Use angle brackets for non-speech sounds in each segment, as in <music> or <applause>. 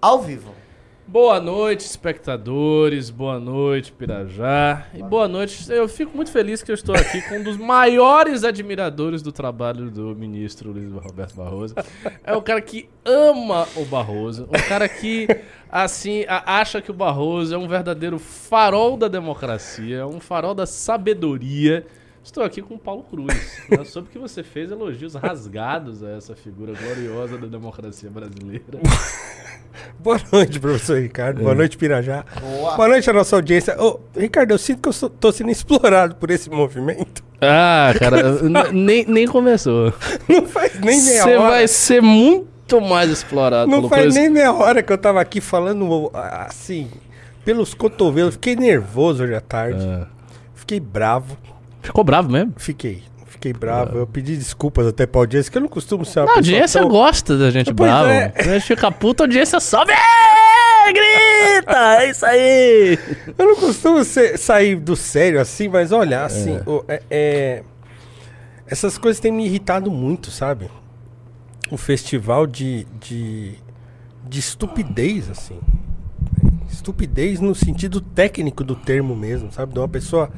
ao vivo. Boa noite, espectadores. Boa noite, Pirajá. E boa noite. Eu fico muito feliz que eu estou aqui com um dos maiores admiradores do trabalho do ministro Luiz Roberto Barroso. É o cara que ama o Barroso. Um cara que, assim, acha que o Barroso é um verdadeiro farol da democracia, um farol da sabedoria. Estou aqui com o Paulo Cruz. <laughs> Né? Soube que você fez elogios rasgados a essa figura gloriosa da democracia brasileira. <laughs> Boa noite, professor Ricardo. É. Boa noite, Pirajá. Boa. Boa noite à nossa audiência. Ô, Ricardo, eu sinto que eu tô sendo explorado por esse movimento. Ah, cara, <laughs> nem, nem começou. Não faz nem meia Você hora. vai ser muito mais explorado Não pelo faz Cruz. nem meia hora que eu tava aqui falando assim, pelos cotovelos. Fiquei nervoso hoje à tarde. Ah. Fiquei bravo. Ficou bravo mesmo? Fiquei. Fiquei bravo. Eu pedi desculpas até pra audiência, que eu não costumo ser uma A pessoa audiência tão- gosta da gente Pois brava. é. A gente fica puta, a audiência sobe. "Ê, Grita! É isso aí! Eu não costumo ser- sair do sério assim, mas olha, assim, o- é- é- essas coisas têm me irritado muito, sabe? O festival de, de, de estupidez, assim. Estupidez no sentido técnico do termo mesmo, sabe? De uma pessoa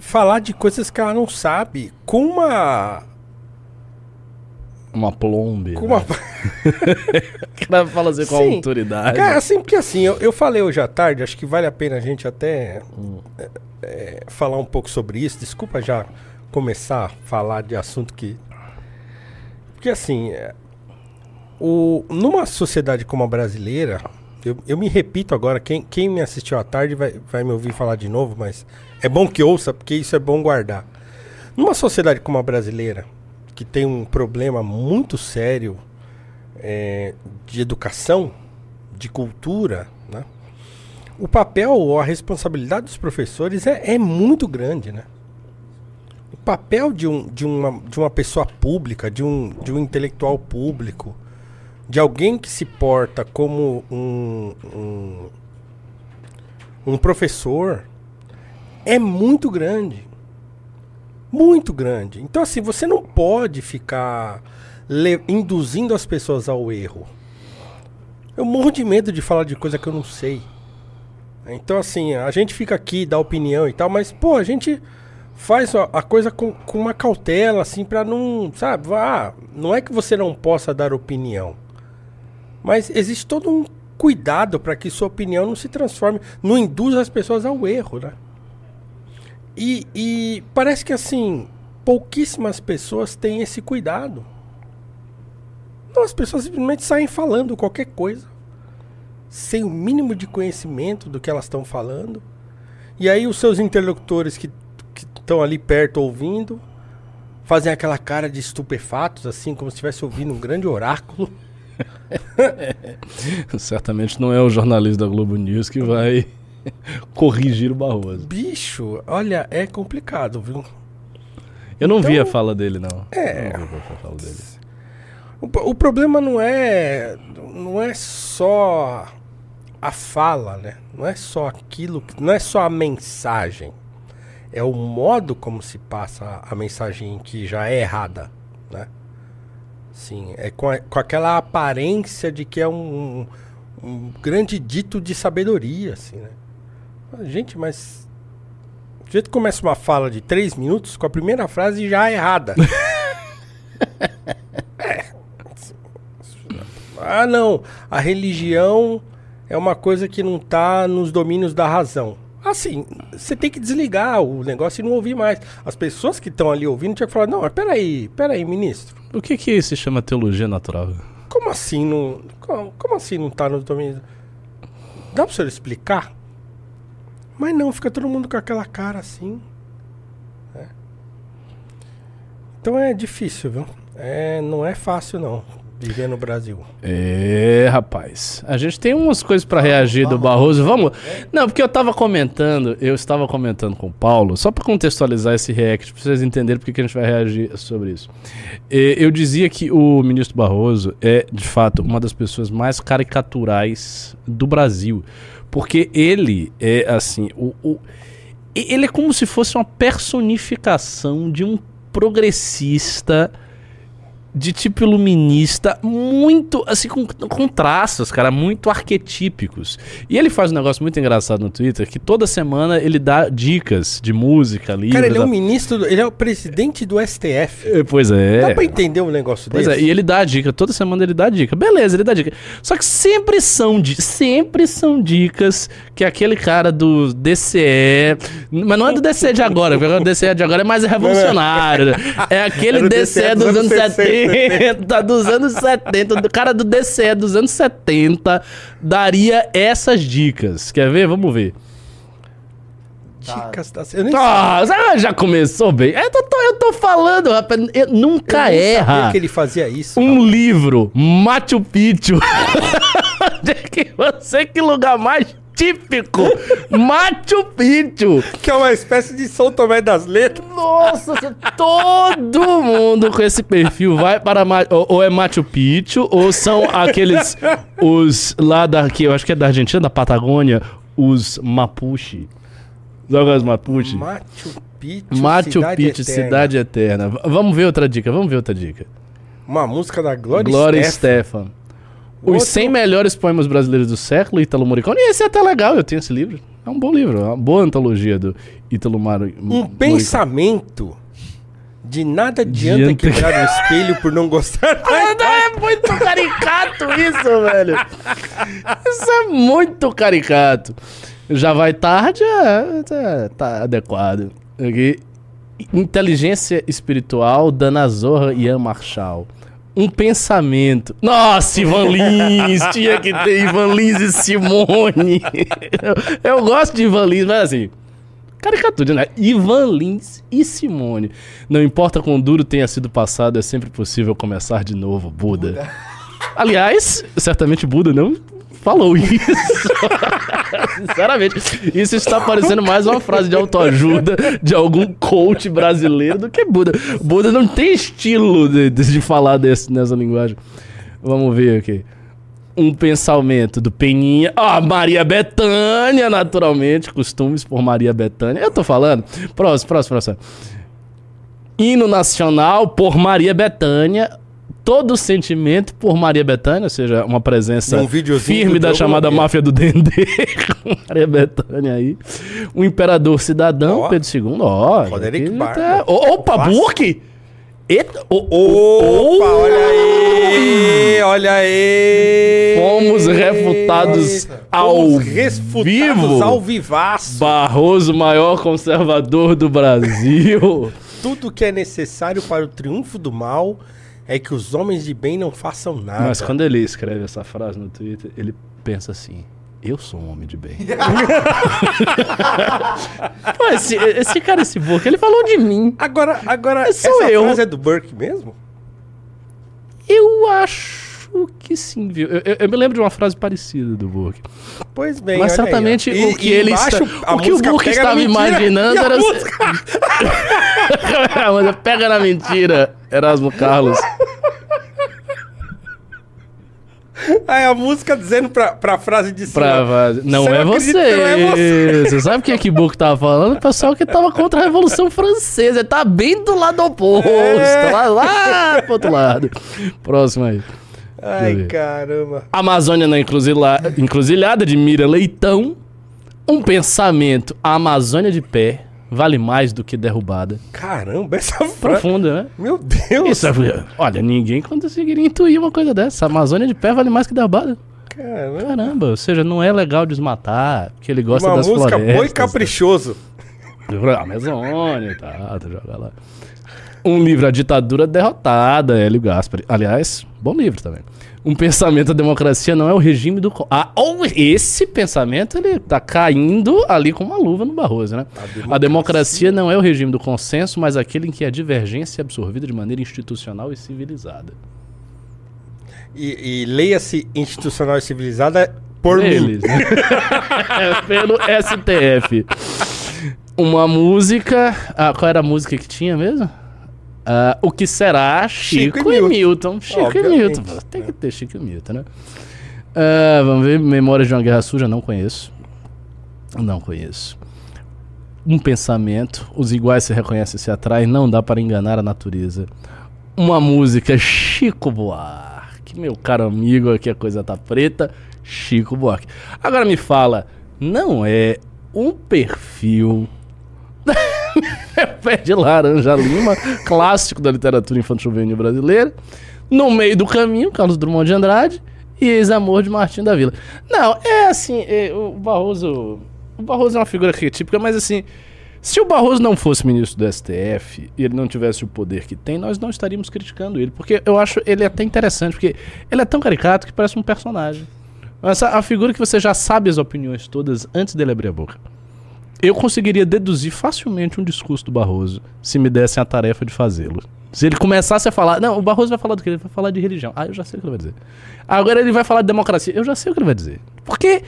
falar de coisas que ela não sabe com uma. Uma plombe. Com uma... né? O cara fala assim com Sim. autoridade. Cara, assim, porque assim, eu, eu falei hoje à tarde, acho que vale a pena a gente até é, é, falar um pouco sobre isso. Desculpa já começar a falar de assunto que. Porque assim, é, o, numa sociedade como a brasileira, eu, eu me repito agora, quem, quem me assistiu à tarde vai, vai me ouvir falar de novo, mas é bom que ouça, porque isso é bom guardar. Numa sociedade como a brasileira, que tem um problema muito sério é, de educação, de cultura, né? o papel ou a responsabilidade dos professores é, é muito grande. Né? O papel de, um, de, uma, de uma pessoa pública, de um, de um intelectual público, de alguém que se porta como um, um, um professor, é muito grande. Muito grande. Então, assim, você não pode ficar induzindo as pessoas ao erro. Eu morro de medo de falar de coisa que eu não sei. Então, assim, a gente fica aqui, dá opinião e tal, mas, pô, a gente faz a coisa com, com uma cautela, assim, pra não. Sabe? Ah, não é que você não possa dar opinião. Mas existe todo um cuidado para que sua opinião não se transforme, não induza as pessoas ao erro, né? E, e parece que assim, pouquíssimas pessoas têm esse cuidado. Não, as pessoas simplesmente saem falando qualquer coisa, sem o mínimo de conhecimento do que elas estão falando. E aí os seus interlocutores que estão ali perto ouvindo, fazem aquela cara de estupefatos, assim, como se estivesse ouvindo um grande oráculo. <laughs> Certamente não é o jornalista da Globo News que vai <laughs> corrigir o Barroso. Bicho, olha, é complicado, viu? Eu não vi Então- a fala dele, não. É. Não vi fala dele. O, o problema não é não é só a fala, né? Não é só aquilo, não é só a mensagem. É o modo como se passa a mensagem que já é errada, né? Sim, é com, a- com aquela aparência de que é um, um grande dito de sabedoria, assim, né? Gente, mas do jeito que começa uma fala de três minutos, com a primeira frase já é errada. <laughs> Ah, não. A religião é uma coisa que não tá nos domínios da razão. Assim, você tem que desligar o negócio e não ouvir mais. As pessoas que estão ali ouvindo tinham que falar, não, mas peraí, peraí, ministro. O que que se chama teologia natural? Como assim não. Como, como assim não tá nos domínios? Dá pra senhor explicar? Mas não, fica todo mundo com aquela cara assim. É. Então é difícil, viu? É, não é fácil não viver no Brasil. É, rapaz. A gente tem umas coisas pra reagir do Barroso. Vamos? Não, porque eu tava comentando, eu estava comentando com o Paulo, só pra contextualizar esse react, pra vocês entenderem porque que a gente vai reagir sobre isso. Eh, Eu dizia que o ministro Barroso é, de fato, uma das pessoas mais caricaturais do Brasil. Porque ele é, assim, o, o- ele é como se fosse uma personificação de um progressista de tipo iluminista, muito, assim, com, com traços, cara, muito arquetípicos. E ele faz um negócio muito engraçado no Twitter, que toda semana ele dá dicas de música, livros... Cara, ele é o ministro, ele é o presidente do STF. É, Pois é. Dá pra entender um negócio Pois desse? é, e ele dá dica, toda semana ele dá dica. Beleza, ele dá dica. Só que sempre são, sempre são dicas que aquele cara do DCE. Mas não é do DCE de agora, porque o DCE de agora é mais <laughs> revolucionário. né? É aquele o DCE dos anos 70, dos anos 70. O cara do DCE dos anos 70 daria essas dicas. Quer ver? Vamos ver. Dicas da... Eu nem Ah, já começou bem. Eu tô, eu tô falando, rapaz. eu nunca eu nem sabia erra que ele fazia isso. um livro, Machu Picchu. <laughs> Onde é que você, que lugar mais típico? <laughs> Machu Picchu. Que é uma espécie de São Tomé das Letras. Nossa, todo mundo com esse perfil vai para ou, ou é Machu Picchu ou são aqueles os lá da que eu acho que é da Argentina, da Patagônia, os Mapuche. Joga os Mapuche. Machu Picchu, Machu Cidade Picchu, Eterna. Cidade Eterna. Vamos ver outra dica, vamos ver outra dica. Uma música da Glória, Glória Stefan. Stefan. Os Outro- 100 melhores poemas brasileiros do século, Ítalo Morricone. E esse é até legal, eu tenho esse livro. É um bom livro, é uma boa antologia do Ítalo Mar... Um pensamento de nada adianta Adianta. quebrar o espelho por não gostar <laughs> da É muito caricato isso, velho. Isso é muito caricato. Já vai tarde, é, tá, tá adequado. Aqui. Inteligência espiritual, Dana Zorra e Ian Marshall. Um pensamento. Nossa, Ivan Lins! <laughs> tinha que ter Ivan Lins e Simone. eu, <laughs> eu gosto de Ivan Lins, mas assim. Caricatura, né? Ivan Lins e Simone. Não importa quão duro tenha sido passado, é sempre possível começar de novo, Buda. Aliás, certamente Buda não falou isso. <laughs> Sinceramente, isso está parecendo mais uma frase de autoajuda de algum coach brasileiro do que Buda. Buda não tem estilo de, de- falar desse, nessa linguagem. Vamos ver aqui. Um pensamento do Peninha. Ah, Maria Bethânia, naturalmente. Costumes por Maria Bethânia. Eu tô falando. Próximo, próximo, próximo. Hino nacional por Maria Bethânia. Todo sentimento por Maria Bethânia, ou seja, uma presença videozinho firme da chamada máfia do Dendê. <laughs> com Maria Bethânia aí. O imperador cidadão, Ó. Pedro II. Ó, Roderick aqui Barba. tá- Opa. Burke! Eita, ô, Opa, olha aí! Olha aí! Fomos refutados ao Fomos refutados vivo. ao vivaço. Barroso, maior conservador do Brasil. Tudo que é necessário para o triunfo do mal é que os homens de bem não façam nada. Mas quando ele escreve essa frase no Twitter, ele pensa assim: eu sou um homem de bem. <laughs> Pô, esse, esse cara, esse boca, ele falou de mim. Agora, agora essa eu. frase é do Burke mesmo? Eu acho que sim, viu? Eu, eu- eu me lembro de uma frase parecida do Burke. Pois bem, Mas aí, certamente E- o que e ele embaixo, está, o que o Burke estava mentira, imaginando era música- <laughs> Mas pega na mentira, Erasmo Carlos. Aí a música dizendo pra, pra frase de cima. Pra Não é você. que não é você. Você sabe quem é que Burke tava falando? O pessoal que tava contra a Revolução Francesa. Ele tá bem do lado oposto. É. Lá, lá pro outro lado. Próximo aí. Ai, caramba. Amazônia na encruzilha- encruzilhada de Mira Leitão. Um pensamento. A Amazônia de pé vale mais do que derrubada. Caramba, essa frase. Profunda, né? Meu Deus. Isso é, olha, ninguém conseguiria intuir uma coisa dessa. A Amazônia de pé vale mais que derrubada. Caramba. Caramba, ou seja, não é legal desmatar, porque ele gosta Uma das música florestas. boa e caprichoso. Amazônia e tal, tu joga lá. Um livro, A Ditadura Derrotada, Hélio Gaspari. Aliás, bom livro também. Um pensamento, a democracia não é o regime do... Ah, ou esse pensamento, ele tá caindo ali com uma luva no Barroso, né? A democracia não é o regime do consenso, mas aquele em que a divergência é absorvida de maneira institucional e civilizada. E, e leia-se institucional e civilizada por mim. Eles. né? <laughs> É, Pelo STF. Uma música. Ah, qual era a música que tinha mesmo? Ah, o que será Chico, Chico e e Milton. Chico Obviamente, e Milton. Tem que ter Chico e Milton, né? Ah, vamos ver. Memórias de uma Guerra Suja, não conheço. Não conheço. Um pensamento. Os iguais se reconhecem e se atraem. Não dá para enganar a natureza. uma música Chico Buarque. Meu caro amigo, aqui a coisa tá preta. Chico Buarque. Agora me fala, não é um perfil. <laughs> Pé de Laranja Lima, clássico da literatura infantil juvenil brasileira. No meio do caminho, Carlos Drummond de Andrade e ex-amor de Martim da Vila. Não, é assim, é, o Barroso. O Barroso é uma figura arquetípica, mas assim. Se o Barroso não fosse ministro do STF e ele não tivesse o poder que tem, nós não estaríamos criticando ele. Porque eu acho ele até interessante, porque ele é tão caricato que parece um personagem. Essa a figura que você já sabe as opiniões todas antes dele abrir a boca. Eu conseguiria deduzir facilmente um discurso do Barroso se me dessem a tarefa de fazê-lo. Se ele começasse a falar. Não, o Barroso vai falar do que? Ele vai falar de religião. Ah, eu já sei o que ele vai dizer. Agora ele vai falar de democracia. Eu já sei o que ele vai dizer. Porque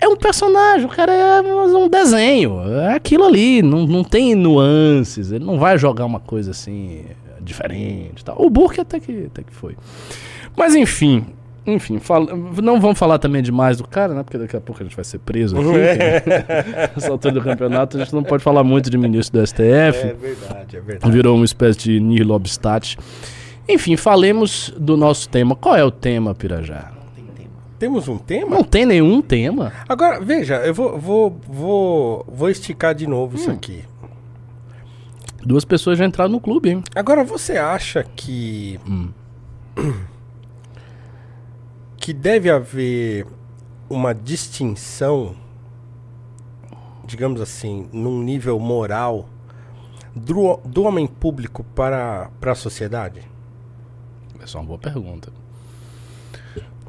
é um personagem, o cara é um desenho. É aquilo ali, não, não tem nuances. Ele não vai jogar uma coisa assim diferente. Tal. O Burke até que, até que foi. Mas enfim, enfim, fala, não vamos falar também demais do cara, né? Porque daqui a pouco a gente vai ser preso aqui. Nessa <laughs> altura do campeonato, a gente não pode falar muito de ministro do STF. É verdade, é verdade. Virou uma espécie de nihil obstat. Enfim, falemos do nosso tema. Qual é o tema, Pirajá? Temos um tema? Não tem nenhum tema. Agora, veja, eu vou, vou, vou, vou esticar de novo hum. isso aqui. Duas pessoas já entraram no clube, hein? Agora, você acha que. Hum. <clears throat> Que deve haver uma distinção, digamos assim, num nível moral, do, do homem público para, para a sociedade? Essa é uma boa pergunta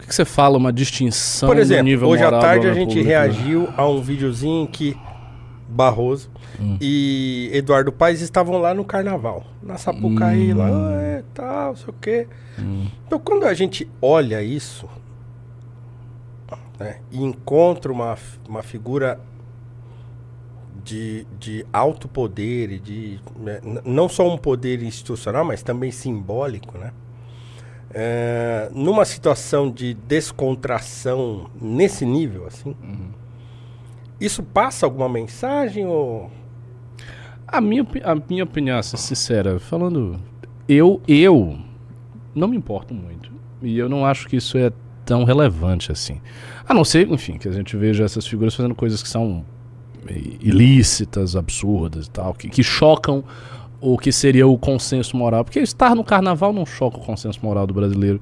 que, que você fala uma distinção Por exemplo, nível hoje à tarde a gente público, reagiu a um videozinho que Barroso hum. e Eduardo Paes estavam lá no carnaval, na Sapucaí, hum. lá, é, tal, sei o quê. Hum. Então, quando a gente olha isso né, e encontra uma, uma figura de, de alto poder e de né, não só um poder institucional, mas também simbólico, né? é, numa situação de descontração nesse nível, assim, uhum. isso passa alguma mensagem ou... A minha, a minha opinião, assim, sincera, falando, eu, eu não me importo muito. E eu não acho que isso é tão relevante assim. A não ser, enfim, que a gente veja essas figuras fazendo coisas que são ilícitas, absurdas e tal, que, que chocam o que seria o consenso moral, porque estar no carnaval não choca o consenso moral do brasileiro.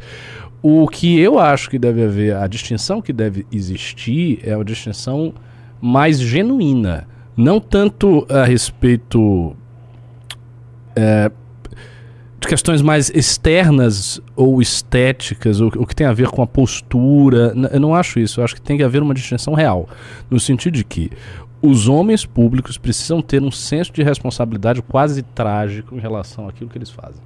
O que eu acho que deve haver, a distinção que deve existir é a distinção mais genuína, não tanto a respeito é, de questões mais externas ou estéticas, ou o que tem a ver com a postura. Eu não acho isso. Eu acho que tem que haver uma distinção real, no sentido de que os homens públicos precisam ter um senso de responsabilidade quase trágico em relação àquilo que eles fazem.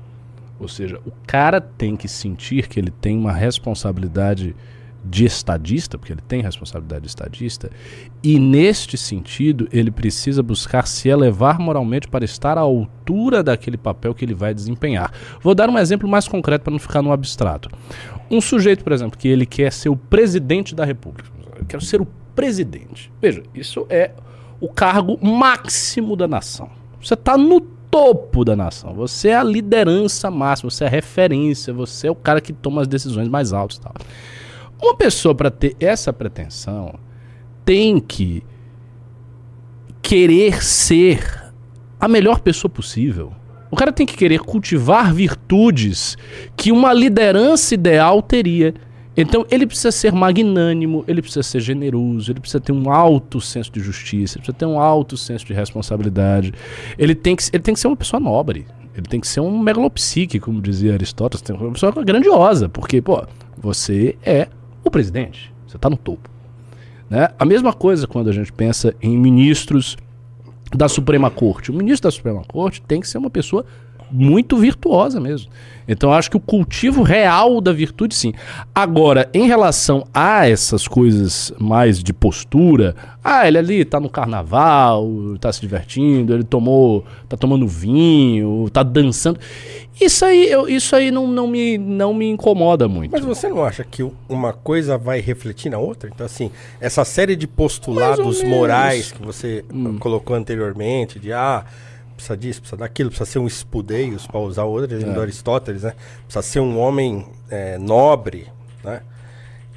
Ou seja, o cara tem que sentir que ele tem uma responsabilidade de estadista, porque ele tem responsabilidade de estadista, e neste sentido ele precisa buscar se elevar moralmente para estar à altura daquele papel que ele vai desempenhar. Vou dar um exemplo mais concreto para não ficar no abstrato. Um sujeito, por exemplo, que ele quer ser o presidente da República. Eu quero ser o presidente. Veja, isso é o cargo máximo da nação. Você está no topo da nação. Você é a liderança máxima, você é a referência, você é o cara que toma as decisões mais altas. Tal. Uma pessoa para ter essa pretensão tem que querer ser a melhor pessoa possível. O cara tem que querer cultivar virtudes que uma liderança ideal teria. Então ele precisa ser magnânimo, ele precisa ser generoso, ele precisa ter um alto senso de justiça, ele precisa ter um alto senso de responsabilidade. Ele tem que, ele tem que ser uma pessoa nobre. Ele tem que ser um megalopsique, como dizia Aristóteles, uma pessoa grandiosa, porque, pô, você é o presidente, você está no topo. Né? A mesma coisa quando a gente pensa em ministros da Suprema Corte. O ministro da Suprema Corte tem que ser uma pessoa muito virtuosa mesmo. Então acho que o cultivo real da virtude, sim. Agora, em relação a essas coisas mais de postura, ah, ele ali tá no carnaval, tá se divertindo, ele tomou, tá tomando vinho, tá dançando. Isso aí, eu, isso aí não, não, me, não me incomoda muito. Mas você não acha que uma coisa vai refletir na outra? Então, assim, essa série de postulados morais que você hum. colocou anteriormente, de ah precisa disso, precisa daquilo, precisa ser um espudeios, para usar outra linha É. do Aristóteles, né? Precisa ser um homem é, nobre, né?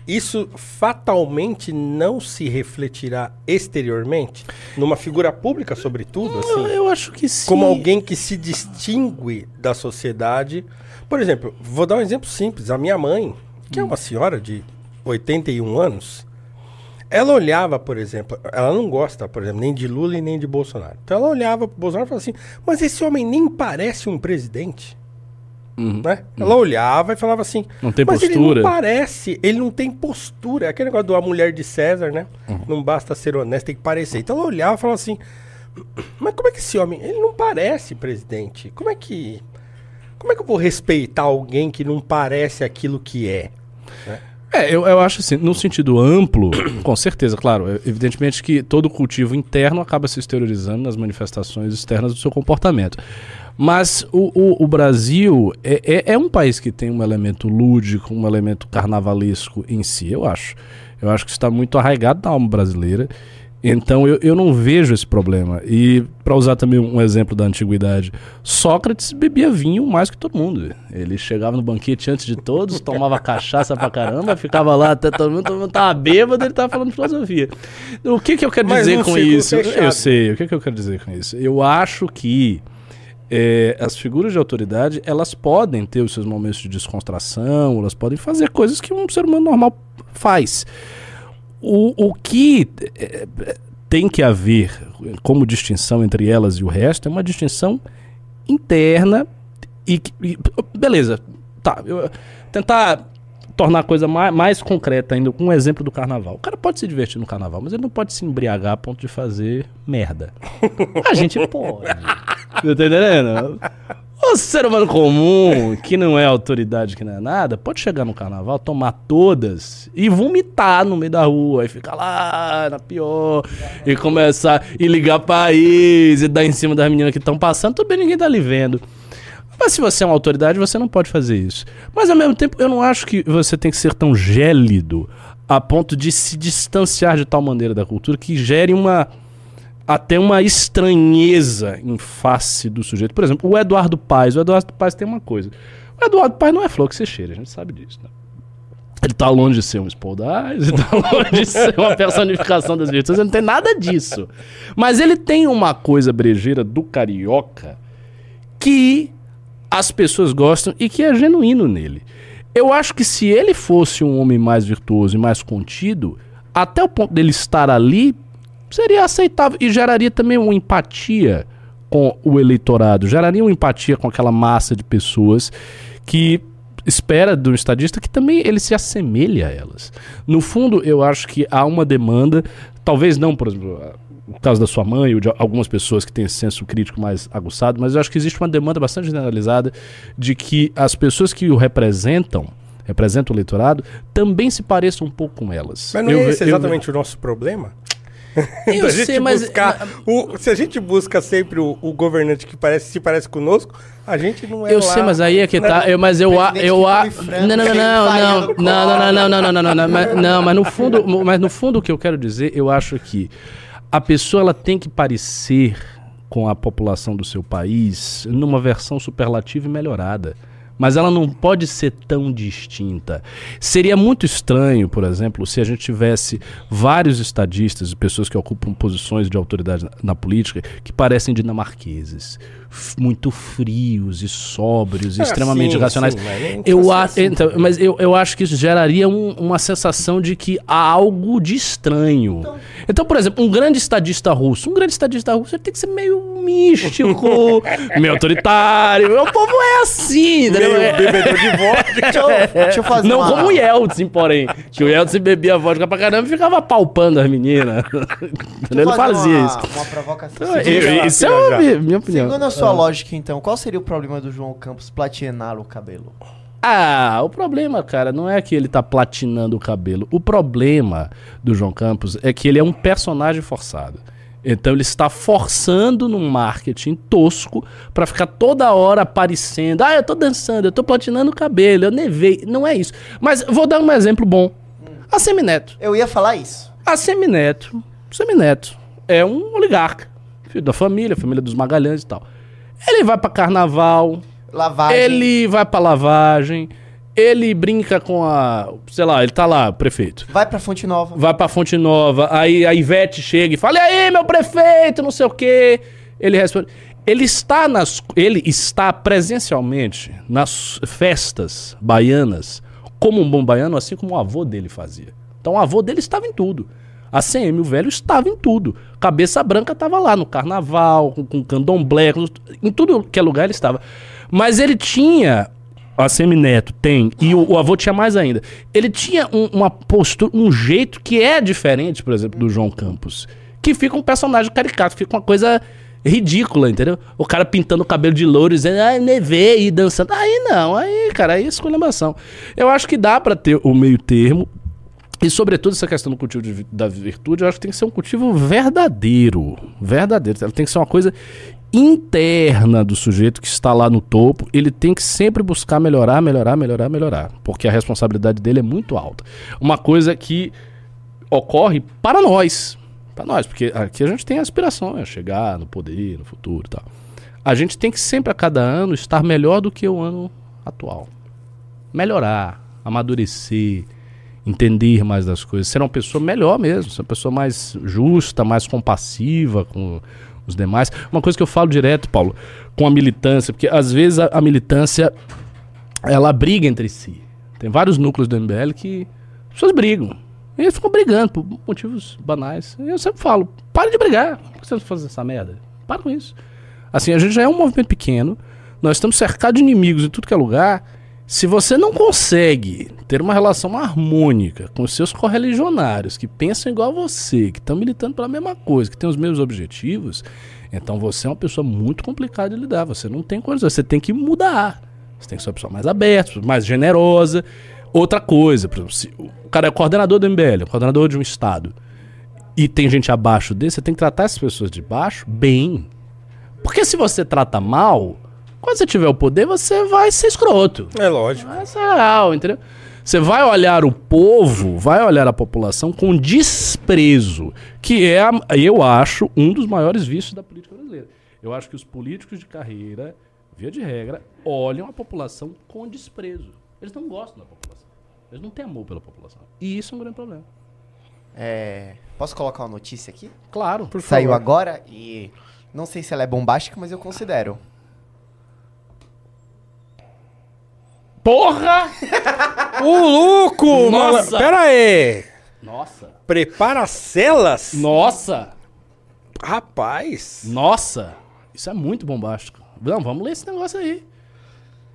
Isso fatalmente não se refletirá exteriormente numa figura pública, sobretudo, assim, Eu, eu acho que sim. como alguém que se distingue da sociedade. Por exemplo, vou dar um exemplo simples. A minha mãe, que é uma senhora de 81 anos, ela olhava, por exemplo, ela não gosta, por exemplo, nem de Lula e nem de Bolsonaro. Então ela olhava pro Bolsonaro e falava assim: "Mas esse homem nem parece um presidente". Uhum. Né? Ela olhava e falava assim: Não tem mas ele postura." não parece, ele não tem postura. É Aquele negócio da mulher de César, né? Uhum. Não basta ser honesto, tem que parecer. Então ela olhava e falava assim: <clears throat> mas como é que esse homem, ele não parece presidente? Como é que como é que eu vou respeitar alguém que não parece aquilo que é? É, eu, eu acho assim, no sentido amplo, <clears throat> com certeza, claro, é- evidentemente que todo cultivo interno acaba se exteriorizando nas manifestações externas do seu comportamento. Mas o, o- o Brasil é, é- é um país que tem um elemento lúdico, um elemento carnavalesco em si, eu acho. Eu acho que está muito arraigado na alma brasileira. Então eu, eu não vejo esse problema. E para usar também um exemplo da antiguidade, Sócrates bebia vinho mais que todo mundo. Ele chegava no banquete antes de todos, tomava <laughs> cachaça pra caramba, ficava lá até todo mundo, todo mundo tava bêbado, ele tava falando filosofia. O que que eu quero Mas dizer com isso? fechado. Eu sei, o que que eu quero dizer com isso? Eu acho que é, as figuras de autoridade, elas podem ter os seus momentos de descontração, elas podem fazer coisas que um ser humano normal faz. O, o que é, tem que haver como distinção entre elas e o resto é uma distinção interna e, e- beleza, tá, eu, tentar tornar a coisa mais, mais concreta ainda com um exemplo do carnaval. O cara pode se divertir no carnaval, mas ele não pode se embriagar a ponto de fazer merda. A gente pode. <laughs> Tá entendendo? O ser humano comum, que não é autoridade, que não é nada, pode chegar no carnaval, tomar todas e vomitar no meio da rua, e ficar lá na pior, e começar e ligar país, e dar em cima das meninas que estão passando, tudo bem, ninguém tá ali vendo. Mas se você é uma autoridade, você não pode fazer isso. Mas ao mesmo tempo, eu não acho que você tem que ser tão gélido a ponto de se distanciar de tal maneira da cultura que gere uma até uma estranheza em face do sujeito. Por exemplo, o Eduardo Paes. O Eduardo Paes tem uma coisa. O Eduardo Paes não é flor que você cheira, a gente sabe disso, né? Ele tá longe de ser um Spoldaz, ele tá <laughs> longe de ser uma personificação das virtudes, ele não tem nada disso. Mas ele tem uma coisa brejeira do carioca que as pessoas gostam e que é genuíno nele. Eu acho que se ele fosse um homem mais virtuoso e mais contido, até o ponto dele estar ali, seria aceitável e geraria também uma empatia com o eleitorado, geraria uma empatia com aquela massa de pessoas que espera do estadista que também ele se assemelhe a elas. No fundo, eu acho que há uma demanda, talvez não, por exemplo, no caso da sua mãe ou de algumas pessoas que têm esse senso crítico mais aguçado, mas eu acho que existe uma demanda bastante generalizada de que as pessoas que o representam, representam o eleitorado, também se pareçam um pouco com elas. Mas não Eu é esse eu- exatamente o nosso problema? <laughs> Eu sei, gente mas- buscar o- se a gente busca sempre o, o governante que parece, se parece conosco, a gente não é Eu lá, sei, mas aí é que né? tá. Eu, mas eu, a- eu, a- não, não, não, não, não, não, não, não, não, não, não, não, mas, não, mas no fundo, mas no fundo o que eu quero dizer, eu acho que a pessoa ela tem que parecer com a população do seu país numa versão superlativa e melhorada. Mas ela não pode ser tão distinta. Seria muito estranho, por exemplo, se a gente tivesse vários estadistas e pessoas que ocupam posições de autoridade na, na política que parecem dinamarqueses. Muito frios e sóbrios, e Ah, extremamente sim, racionais. sim, mas eu a, assim então, mas eu, eu acho que isso geraria um- uma sensação de que há algo de estranho. Então, por exemplo, um grande estadista russo, um grande estadista russo ele tem que ser meio místico, <laughs> meio autoritário. O povo é assim, entendeu? Meio É- bebedor de vodka. Deixa eu, deixa eu fazer não uma... como o Yeltsin, porém. Que o Yeltsin bebia vodka pra caramba e ficava palpando as meninas. Ele fazia uma, isso. Uma provocação. Então, eu- isso é minha, minha opinião. Segundo a sua Ah. lógica, então, qual seria o problema do João Campos platinar o cabelo? Ah, o problema, cara, não é que ele tá platinando o cabelo. O problema do João Campos é que ele é um personagem forçado. Então ele está forçando num marketing tosco pra ficar toda hora aparecendo. Ah, eu tô dançando, eu tô platinando o cabelo, eu nevei. Não é isso. Mas vou dar um exemplo bom. A Semineto. Eu ia falar isso. A Semineto. Semineto é um oligarca. filho da família, família dos Magalhães e tal. Ele vai pra carnaval, Lavagem. ele vai pra lavagem, ele brinca com a. Sei lá, ele tá lá, prefeito. Vai pra Fonte Nova. Vai pra Fonte Nova, aí a Ivete chega e fala: E aí, meu prefeito, não sei o quê. Ele responde. Ele está nas. Ele está presencialmente nas festas baianas como um bom baiano, assim como o avô dele fazia. Então o avô dele estava em tudo. A CM, o velho, estava em tudo. Cabeça Branca estava lá no carnaval, com, com candomblé, em tudo que é lugar ele estava. Mas ele tinha. A CM Neto tem, e o, o avô tinha mais ainda. Ele tinha um- uma postura, um jeito que é diferente, por exemplo, do João Campos. Que fica um personagem caricato, fica uma coisa ridícula, entendeu? O cara pintando o cabelo de louro, dizendo, ah, nevei e dançando. Aí não, aí, cara, aí é esculhambação. Eu acho que dá pra ter o meio termo, e sobretudo essa questão do cultivo de da virtude, eu acho que tem que ser um cultivo verdadeiro. Verdadeiro. Ela tem que ser uma coisa interna do sujeito que está lá no topo. Ele tem que sempre buscar melhorar, melhorar, melhorar, melhorar. Porque a responsabilidade dele é muito alta. Uma coisa que ocorre para nós. Para nós, porque aqui a gente tem aspiração a chegar no poder, no futuro e tal. A gente tem que sempre, a cada ano, estar melhor do que o ano atual. Melhorar, amadurecer, entender mais das coisas, ser uma pessoa melhor mesmo, ser uma pessoa mais justa, mais compassiva com os demais. Uma coisa que eu falo direto, Paulo, com a militância, porque às vezes a, a militância ela briga entre si. Tem vários núcleos do MBL que as pessoas brigam. E eles ficam brigando por motivos banais. E eu sempre falo, pare de brigar. Por que você não faz essa merda? Para com isso. Assim, a gente já é um movimento pequeno, nós estamos cercados de inimigos em tudo que é lugar. Se você não consegue ter uma relação harmônica com os seus correligionários que pensam igual a você, que estão militando pela mesma coisa, que têm os mesmos objetivos, então você é uma pessoa muito complicada de lidar. Você não tem coisa, você tem que mudar. Você tem que ser uma pessoa mais aberta, mais generosa. Outra coisa, por exemplo, se o cara é coordenador do MBL, coordenador de um estado, e tem gente abaixo dele, você tem que tratar essas pessoas de baixo bem. Porque se você trata mal, quando você tiver o poder, você vai ser escroto. É lógico. Vai ser real, entendeu? Você vai olhar o povo, vai olhar a população com desprezo, que é, eu acho, um dos maiores vícios da política brasileira. Eu acho que os políticos de carreira, via de regra, olham a população com desprezo. Eles não gostam da população. Eles não têm amor pela população. E isso é um grande problema. É, posso colocar uma notícia aqui? Claro. Por Saiu favor. agora e não sei se ela é bombástica, mas eu considero. Porra! Ô, louco! Nossa! mala- Pera aí! Nossa! Prepara celas? Nossa! Rapaz! Nossa! Isso é muito bombástico. Não, vamos ler esse negócio aí.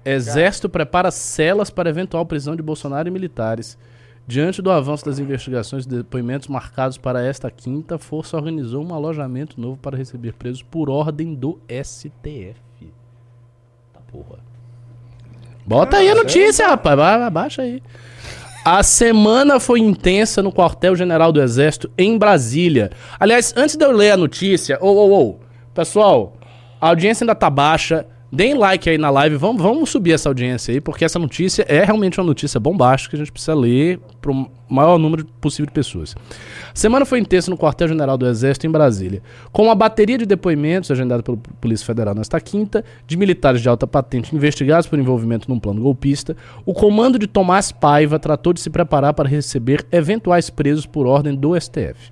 Exército prepara celas para eventual prisão de Bolsonaro e militares. Diante do avanço das investigações e depoimentos marcados para esta quinta, a Força organizou um alojamento novo para receber presos por ordem do STF. Tá porra. Bota aí a notícia, rapaz. Abaixa aí. A semana foi intensa no quartel-general do Exército em Brasília. Aliás, antes de eu ler a notícia, pessoal, a audiência ainda tá baixa. Deem like aí na live, vamos, vamos subir essa audiência aí, porque essa notícia é realmente uma notícia bombástica que a gente precisa ler para o maior número possível de pessoas. A semana foi intensa no quartel-general do Exército em Brasília, com uma bateria de depoimentos agendada pela Polícia Federal nesta quinta, de militares de alta patente investigados por envolvimento num plano golpista, o comando de Tomás Paiva tratou de se preparar para receber eventuais presos por ordem do STF.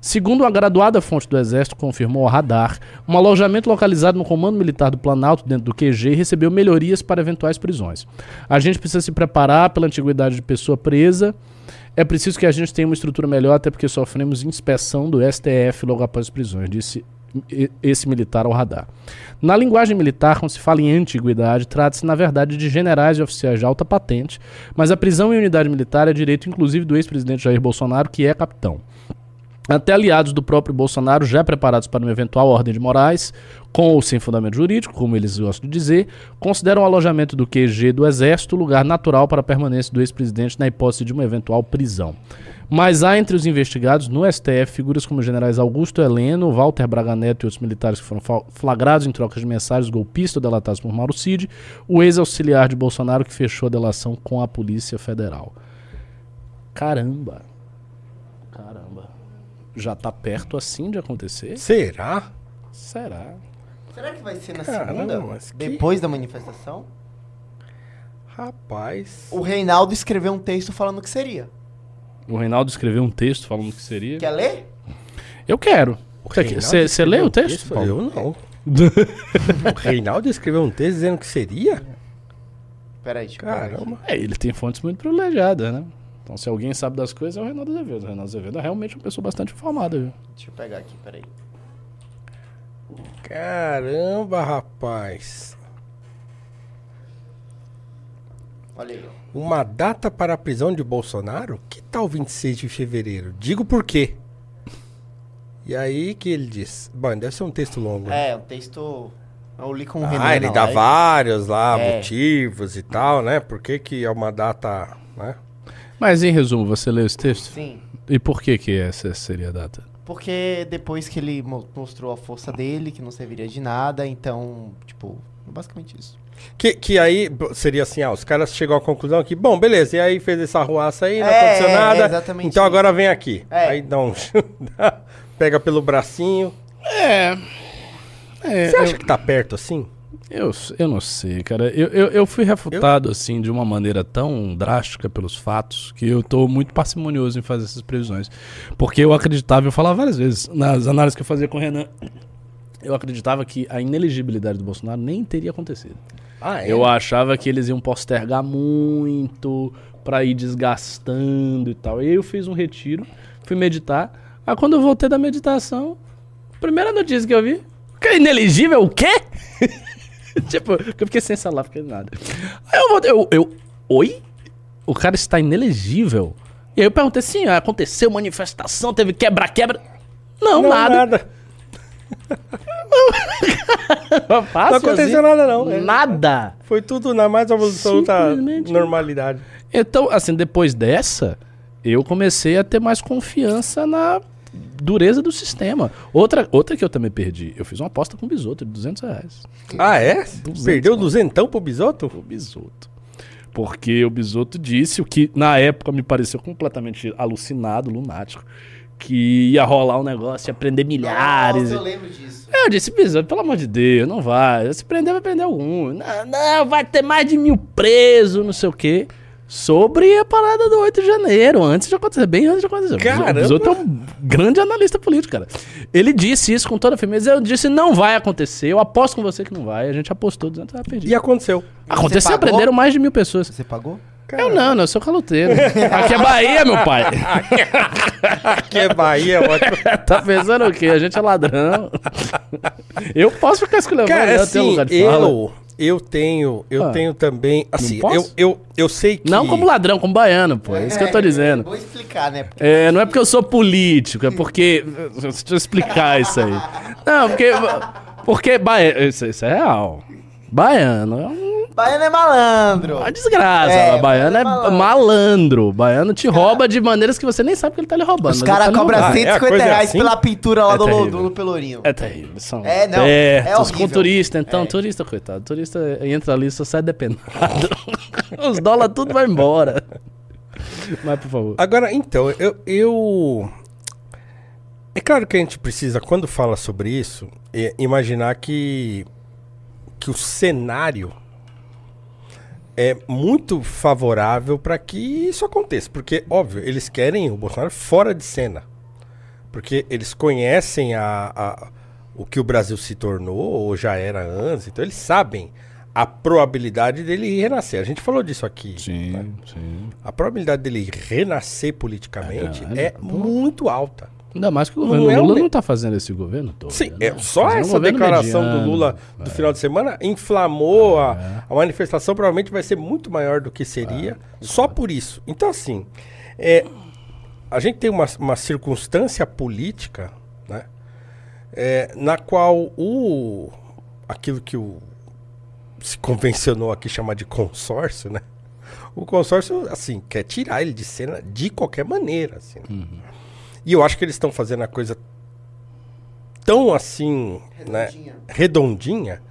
Segundo uma graduada fonte do Exército confirmou ao radar, um alojamento localizado no Comando Militar do Planalto, dentro do QG, recebeu melhorias para eventuais prisões. A gente precisa se preparar pela antiguidade de pessoa presa. É preciso que a gente tenha uma estrutura melhor, até porque sofremos inspeção do STF logo após as prisões, disse esse militar ao radar. Na linguagem militar, quando se fala em antiguidade, trata-se, na verdade, de generais e oficiais de alta patente, mas a prisão em unidade militar é direito, inclusive, do ex-presidente Jair Bolsonaro, que é capitão. Até aliados do próprio Bolsonaro, já preparados para uma eventual ordem de Moraes, com ou sem fundamento jurídico, como eles gostam de dizer, consideram o alojamento do QG do Exército lugar natural para a permanência do ex-presidente na hipótese de uma eventual prisão. Mas há entre os investigados no STF figuras como generais Augusto Heleno, Walter Braga Neto e outros militares que foram flagrados em trocas de mensagens golpistas delatados por Mauro Cid, o ex-auxiliar de Bolsonaro que fechou a delação com a Polícia Federal. Caramba. Já tá perto assim de acontecer? Será? Será? Será que vai ser na Caramba, segunda? que- Depois da manifestação? Rapaz. O Reinaldo escreveu um texto falando que seria. O Reinaldo escreveu um texto falando que seria. Quer ler? Eu quero. Você um o texto, Paulo? Eu não. <laughs> o Reinaldo escreveu um texto dizendo que seria? Peraí, deixa aqui. Caramba. É, ele tem fontes muito privilegiadas, né? Então, se alguém sabe das coisas, é o Reinaldo Azevedo. O Reinaldo Azevedo é realmente uma pessoa bastante informada, viu? Deixa eu pegar aqui, peraí. Caramba, rapaz. Olha aí. Uma data para a prisão de Bolsonaro? Que tal 26 de fevereiro? Digo por quê. E aí que ele diz? Bom, deve ser um texto longo. né? É, o texto. Eu li com o Renan. Ah, ele dá live. vários lá, É. motivos e tal, né? Por que que é uma data, né? Mas, em resumo, você leu esse texto? Sim. E por que que essa seria a data? Porque depois que ele mo- mostrou a força dele, que não serviria de nada, então, tipo, basicamente isso. Que, que aí seria assim, ah, os caras chegam à conclusão que, bom, beleza, e aí fez essa ruaça aí, não É, aconteceu é, nada, exatamente então isso. agora vem aqui. É. Aí dá um... <laughs> pega pelo bracinho. É. É, Você acha que tá perto assim? Eu, eu não sei, cara. Eu, eu, eu fui refutado, assim, de uma maneira tão drástica pelos fatos que eu tô muito parcimonioso em fazer essas previsões. Porque eu acreditava, eu falava várias vezes, nas análises que eu fazia com o Renan, eu acreditava que a inelegibilidade do Bolsonaro nem teria acontecido. Ah, Eu achava que eles iam postergar muito pra ir desgastando e tal. E aí eu fiz um retiro, fui meditar. Aí quando eu voltei da meditação, primeira notícia que eu vi, que é inelegível o quê? <laughs> <laughs> tipo, eu fiquei sem celular, fiquei nada. Aí eu voltei, eu, eu, oi? O cara está inelegível? E aí eu perguntei assim, aconteceu manifestação, teve quebra-quebra? Não, Não, nada. nada. <laughs> Fácil Não aconteceu assim. nada, não. É. Nada. Foi tudo na mais absoluta normalidade. Então, assim, depois dessa, eu comecei a ter mais confiança na dureza do sistema. Outra, outra que eu também perdi, eu fiz uma aposta com o Bisoto de 200 reais. Ah, é? 200, Perdeu mano. duzentão pro Bisoto? O Bisoto. Porque o Bisoto disse o que na época me pareceu completamente alucinado, lunático, que ia rolar um negócio, ia prender milhares. Nossa, eu lembro disso. eu disse, Bisoto, pelo amor de Deus, não vai. Se prender, vai prender algum. Não, não, vai ter mais de mil presos, não sei o quê. Sobre a parada do 8 de janeiro, antes de acontecer, bem antes de acontecer. Caramba! O Bisoto é um grande analista político, cara. Ele disse isso com toda firmeza. Eu disse, não vai acontecer. Eu aposto com você que não vai. A gente apostou 200 reais, perdi. E aconteceu. Aconteceu, pagou? prenderam mais de mil pessoas. Você pagou? Eu não, não, eu sou caloteiro. Aqui é Bahia, meu pai. Aqui é Bahia, ótimo. <laughs> tá pensando o quê? A gente é ladrão. Eu posso ficar escolhendo. Cara, eu tenho assim, lugar de fala. eu, eu tenho, eu Ah. tenho também, assim, eu, eu, eu sei que... Não como ladrão, como baiano, pô. É isso que eu tô dizendo. Vou explicar, né? Porque É, não é porque eu sou político, é porque. <laughs> Deixa eu explicar isso aí. Não, porque. Porque. Baiano, isso, isso é real. Baiano é um- Baiano é malandro. uma desgraça. É, baiano é baiano é malandro. Baiano te rouba de maneiras que você nem sabe que ele tá lhe roubando. Os caras tá cobram. Ah, é, a 150 coisa é reais assim? pela pintura lá É do, terrível. do Pelourinho. É terrível. São É, não, espertos, é horrível. com turista, então. É. Turista, coitado. Turista entra ali, só sai depenado. <laughs> Os dólares tudo vai embora. Mas, por favor. Agora, então, eu, eu... É claro que a gente precisa, quando fala sobre isso, é, imaginar que, que o cenário é muito favorável para que isso aconteça. Porque, óbvio, eles querem o Bolsonaro fora de cena. Porque eles conhecem a, a- o que o Brasil se tornou, ou já era antes, então eles sabem a probabilidade dele renascer. A gente falou disso aqui. né? Sim, sim. A probabilidade dele renascer politicamente É é muito alta. Ainda mais que o governo é Lula não tá fazendo esse governo todo. Sim, né? é, só Fazendo essa declaração do mediano. Lula do É. final de semana inflamou a, a manifestação, provavelmente vai ser muito maior do que seria, só por isso. Então, assim, é, a gente tem uma, uma circunstância política, né, é, na qual o aquilo que o se convencionou aqui chamar de consórcio, né? O consórcio, assim, quer tirar ele de cena de qualquer maneira, assim. E eu acho que eles estão fazendo a coisa tão assim, né, Redondinha. redondinha,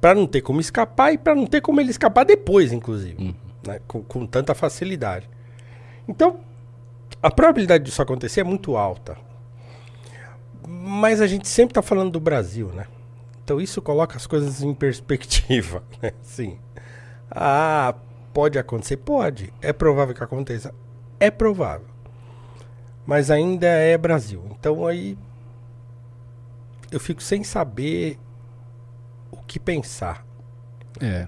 para não ter como escapar e para não ter como ele escapar depois, inclusive, né, com, com tanta facilidade. Então, a probabilidade disso acontecer é muito alta. Mas a gente sempre tá falando do Brasil, né? Então isso coloca as coisas em perspectiva, <laughs> né? Sim. Ah, pode acontecer? Pode. É provável que aconteça? É provável. Mas ainda é Brasil. Então aí eu fico sem saber o que pensar. É.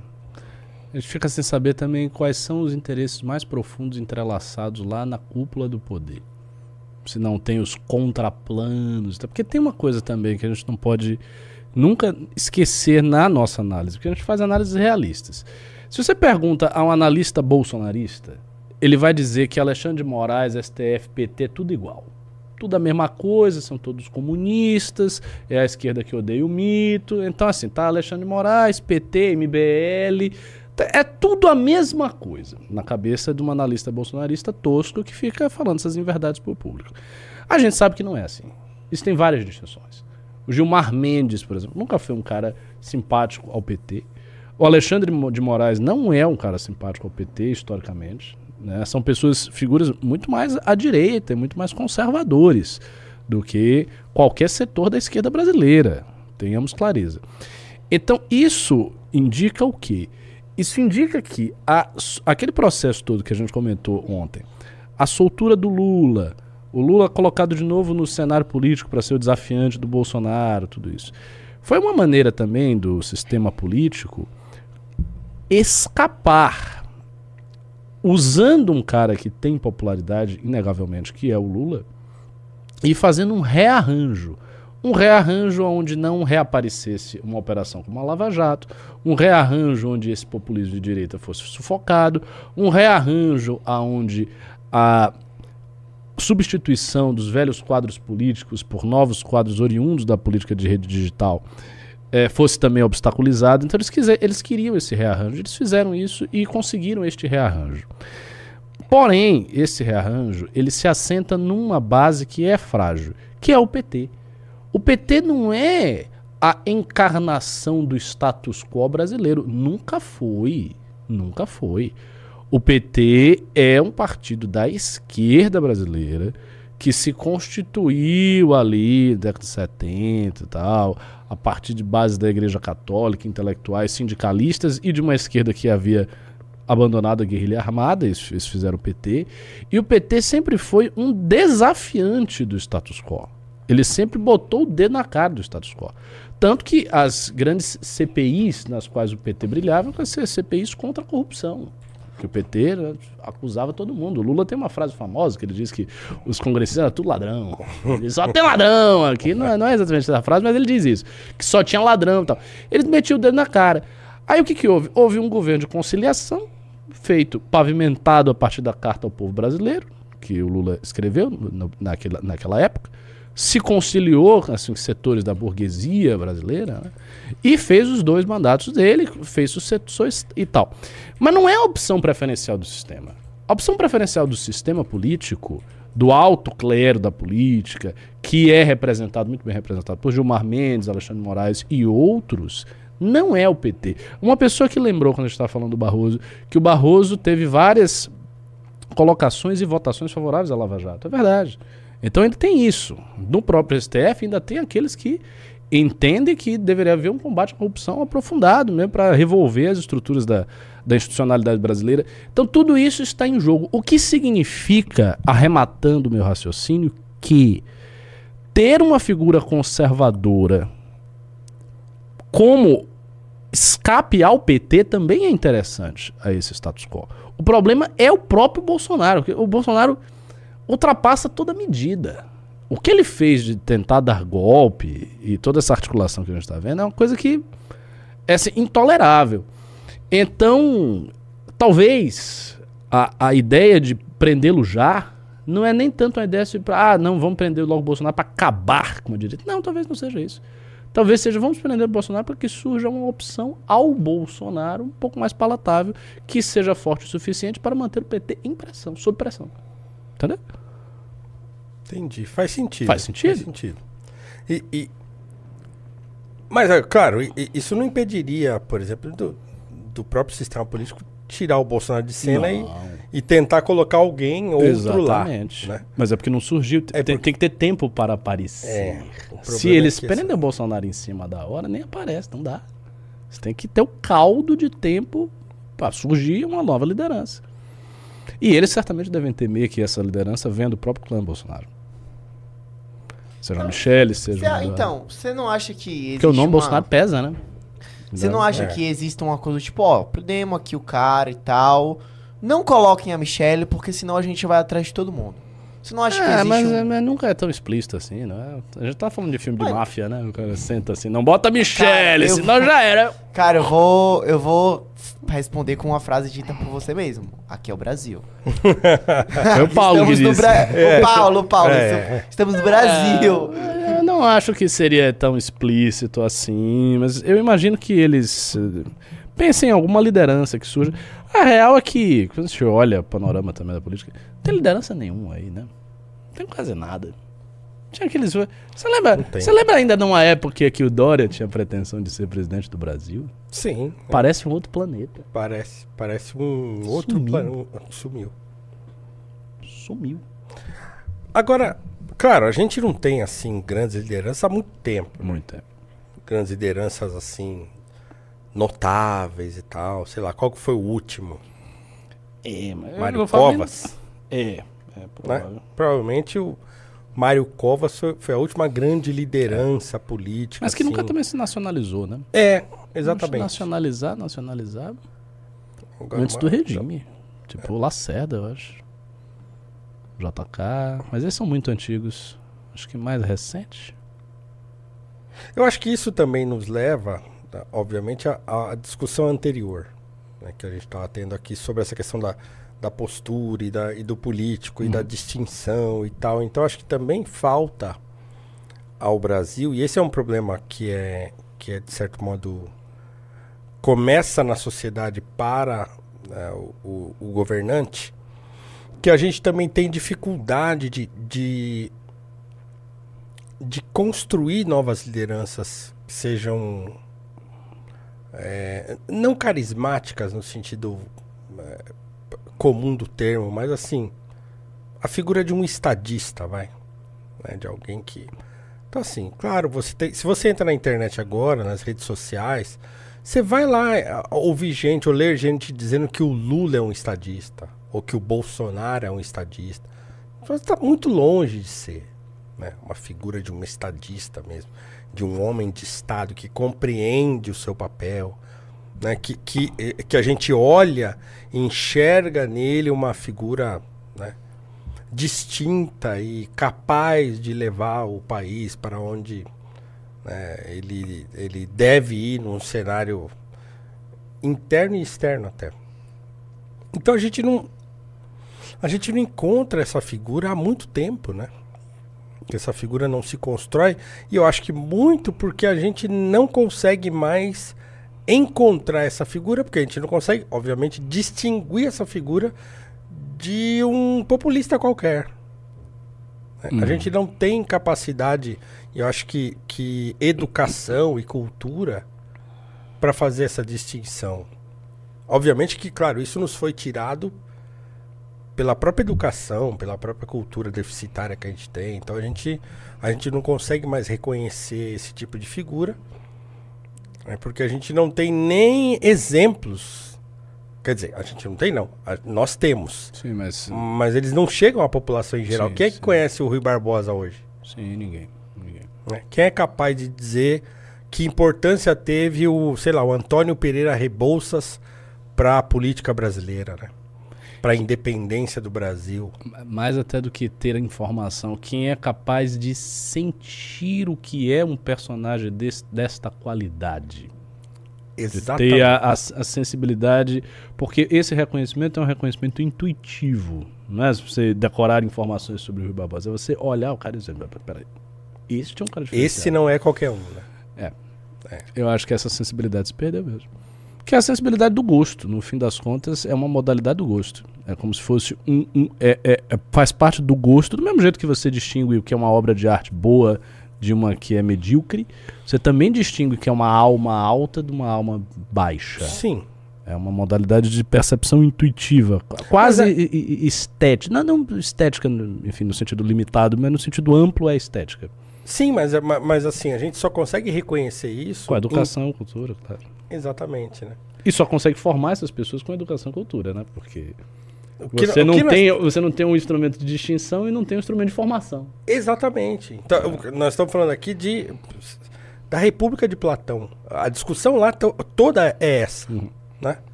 A gente fica sem saber também quais são os interesses mais profundos entrelaçados lá na cúpula do poder. Se não tem os contraplanos. Porque tem uma coisa também que a gente não pode nunca esquecer na nossa análise, porque a gente faz análises realistas. Se você pergunta a um analista bolsonarista, ele vai dizer que Alexandre de Moraes, STF, PT, é tudo igual. Tudo a mesma coisa, são todos comunistas, é a esquerda que odeia o mito. Então, assim, tá Alexandre de Moraes, PT, MBL, é tudo a mesma coisa na cabeça de um analista bolsonarista tosco que fica falando essas inverdades para o público. A gente sabe que não é assim. Isso tem várias distinções. O Gilmar Mendes, por exemplo, nunca foi um cara simpático ao PT. O Alexandre de Moraes não é um cara simpático ao PT, historicamente. Né? São pessoas, figuras muito mais à direita, muito mais conservadores do que qualquer setor da esquerda brasileira. Tenhamos clareza. Então, isso indica o quê? Isso indica que a, aquele processo todo que a gente comentou ontem, a soltura do Lula, o Lula colocado de novo no cenário político para ser o desafiante do Bolsonaro, tudo isso. Foi uma maneira também do sistema político escapar usando um cara que tem popularidade, inegavelmente, que é o Lula, e fazendo um rearranjo. Um rearranjo onde não reaparecesse uma operação como a Lava Jato, um rearranjo onde esse populismo de direita fosse sufocado, um rearranjo onde a substituição dos velhos quadros políticos por novos quadros oriundos da política de rede digital é, fosse também obstaculizado. Então eles, quiser, eles queriam esse rearranjo, eles fizeram isso e conseguiram este rearranjo. Porém, esse rearranjo ele se assenta numa base que é frágil, que é o PT. O PT não é a encarnação do status quo brasileiro. Nunca foi. Nunca foi. O PT é um partido da esquerda brasileira que se constituiu ali década de 70 e tal, a partir de base da Igreja Católica, intelectuais, sindicalistas e de uma esquerda que havia abandonado a guerrilha armada, eles, eles fizeram o PT, e o PT sempre foi um desafiante do status quo. Ele sempre botou o dedo na cara do status quo. Tanto que as grandes CPIs nas quais o PT brilhava eram CPIs contra a corrupção. Que o PT né, acusava todo mundo. O Lula tem uma frase famosa que ele diz que os congressistas eram tudo ladrão. Ele só tem ladrão aqui. Não é, não é exatamente essa frase, mas ele diz isso. Que só tinha ladrão e tal. Eles metiam o dedo na cara. Aí o que, que houve? Houve um governo de conciliação feito, pavimentado a partir da Carta ao Povo Brasileiro, que o Lula escreveu no, naquela, naquela época se conciliou com assim, setores da burguesia brasileira né? e fez os dois mandatos dele, fez sucessões e tal. Mas não é a opção preferencial do sistema. A opção preferencial do sistema político, do alto clero da política, que é representado, muito bem representado por Gilmar Mendes, Alexandre Moraes e outros, não é o PT. Uma pessoa que lembrou, quando a gente estava falando do Barroso, que o Barroso teve várias colocações e votações favoráveis à Lava Jato. É verdade. Então ainda tem isso. No próprio STF ainda tem aqueles que entendem que deveria haver um combate à corrupção aprofundado mesmo para revolver as estruturas da, da institucionalidade brasileira. Então tudo isso está em jogo. O que significa, arrematando o meu raciocínio, que ter uma figura conservadora como escape ao PT também é interessante a esse status quo. O problema é o próprio Bolsonaro. O Bolsonaro ultrapassa toda medida. O que ele fez de tentar dar golpe e toda essa articulação que a gente está vendo é uma coisa que é assim, intolerável. Então, talvez a, a ideia de prendê-lo já não é nem tanto uma ideia de, ah, não, vamos prender logo o Bolsonaro para acabar com a direita. Não, talvez não seja isso. Talvez seja, vamos prender o Bolsonaro para que surja uma opção ao Bolsonaro um pouco mais palatável, que seja forte o suficiente para manter o PT em pressão, sob pressão. Entendeu? Entendi. Faz sentido. Faz sentido. Faz sentido. E, e... Mas, é, claro, isso não impediria, por exemplo, do, do próprio sistema político tirar o Bolsonaro de cena e e tentar colocar alguém outro Exatamente. lá. Né? Mas é porque não surgiu. É tem, porque- tem que ter tempo para aparecer. É, Se problema eles é prendem o Bolsonaro em cima da hora, nem aparece, não dá. Você tem que ter o caldo de tempo para surgir uma nova liderança. E eles certamente devem temer que essa liderança venha do próprio clã Bolsonaro. Seja a Michele, seja Cê- então, você não acha que existe Porque o nome uma... Bolsonaro pesa, né? Você não acha É. que existe uma coisa tipo, ó, prendemos aqui o cara e tal. Não coloquem a Michelle, porque senão a gente vai atrás de todo mundo. Você não acha que É, existe mas, um... é, mas nunca é tão explícito assim, não é? A gente tá falando de filme de Mas- máfia, né? O cara senta assim, não bota eu senão vou- já era. Cara, eu vou, eu vou responder com uma frase dita por você mesmo. Aqui é o Brasil. Foi o Paulo que disse. Bra... <laughs> O Paulo, Paulo. É. Estamos no Brasil. É, eu não acho que seria tão explícito assim, mas eu imagino que eles eh, pensem em alguma liderança que surja. A real é que, quando a gente olha o panorama também da política, tem liderança nenhuma aí, né? Não tem quase nada. Tinha aqueles. Você lembra, você lembra ainda de uma época que o Dória tinha pretensão de ser presidente do Brasil? Sim, Parece um outro planeta. parece, parece um outro Sumiu. plano. Sumiu. Sumiu. Agora, claro, a gente não tem assim grandes lideranças há muito tempo. Muito tempo. Grandes lideranças assim notáveis e tal. Sei lá, qual que foi o último? É, mas Mário Covas. É, é né? provável. Provavelmente o Mário Covas foi, a última grande liderança política. Mas que nunca assim. também se nacionalizou, né? É, exatamente. Nacionalizar, nacionalizar Agora, antes do regime. Tipo o Lacerda, eu acho. JK. Mas esses são muito antigos. Acho que mais recente. Eu acho que isso também nos leva, obviamente, à, à discussão anterior né, que a gente estava tendo aqui sobre essa questão da, da postura e, da, e do político e da distinção e tal. Então, acho que também falta ao Brasil, e esse é um problema que é, que é de certo modo, começa na sociedade para né, o, o- o governante, que a gente também tem dificuldade de, de de construir novas lideranças que sejam é, não carismáticas no sentido é, comum do termo, mas assim a figura de um estadista, vai, né, de alguém que então assim, claro, você tem, se você entra na internet agora, nas redes sociais, você vai lá ouvir gente ou ler gente dizendo que o Lula é um estadista ou que o Bolsonaro é um estadista. Então, está muito longe de ser né? uma figura de um estadista mesmo, de um homem de Estado que compreende o seu papel, né? que, que, que a gente olha enxerga nele uma figura né? distinta e capaz de levar o país para onde né, ele, ele deve ir num cenário interno e externo até. Então a gente não a gente não encontra essa figura há muito tempo, né? Essa figura não se constrói e eu acho que muito porque a gente não consegue mais encontrar essa figura, porque a gente não consegue, obviamente, distinguir essa figura de um populista qualquer. né? A gente não tem capacidade, e eu acho que, que educação e cultura para fazer essa distinção. Obviamente que, claro, isso nos foi tirado pela própria educação, pela própria cultura deficitária que a gente tem. Então a gente, a gente não consegue mais reconhecer esse tipo de figura, né, porque a gente não tem nem exemplos. Quer dizer, a gente não tem, não. A- nós temos. Sim, mas. Mas eles não chegam à população em geral. Sim, Quem é que sim. conhece o Rui Barbosa hoje? Sim, ninguém. ninguém. né? Quem é capaz de dizer que importância teve o, sei lá, o Antônio Pereira Rebouças para a política brasileira, né? Para a independência do Brasil. Mais até do que ter a informação, quem é capaz de sentir o que é um personagem des- desta qualidade? De Exatamente. ter a, a- a sensibilidade, porque esse reconhecimento é um reconhecimento intuitivo. Não é você decorar informações sobre o Rui Barbosa, é você olhar o cara e dizer, "Pera- peraí, este é um cara Esse diferenciado." não é qualquer um, né? Eu acho que essa sensibilidade se perdeu mesmo. Que é a sensibilidade do gosto, no fim das contas, é uma modalidade do gosto. É como se fosse um. um- é- é- é- faz parte do gosto, do mesmo jeito que você distingue o que é uma obra de arte boa de uma que é medíocre, você também distingue o que é uma alma alta de uma alma baixa. Sim. É uma modalidade de percepção intuitiva, quase é- estética. Não, não estética, enfim, no sentido limitado, mas no sentido amplo é estética. Sim, mas, é- ma- mas assim, a gente só consegue reconhecer isso. Com a educação, cultura, claro. Exatamente, né? E só consegue formar essas pessoas com educação e cultura, né? Porque você não, que nós- tem, você não tem um instrumento de distinção e não tem um instrumento de formação. Exatamente. Então, que nós estamos falando aqui de da República de Platão. A discussão lá to- toda é essa, né?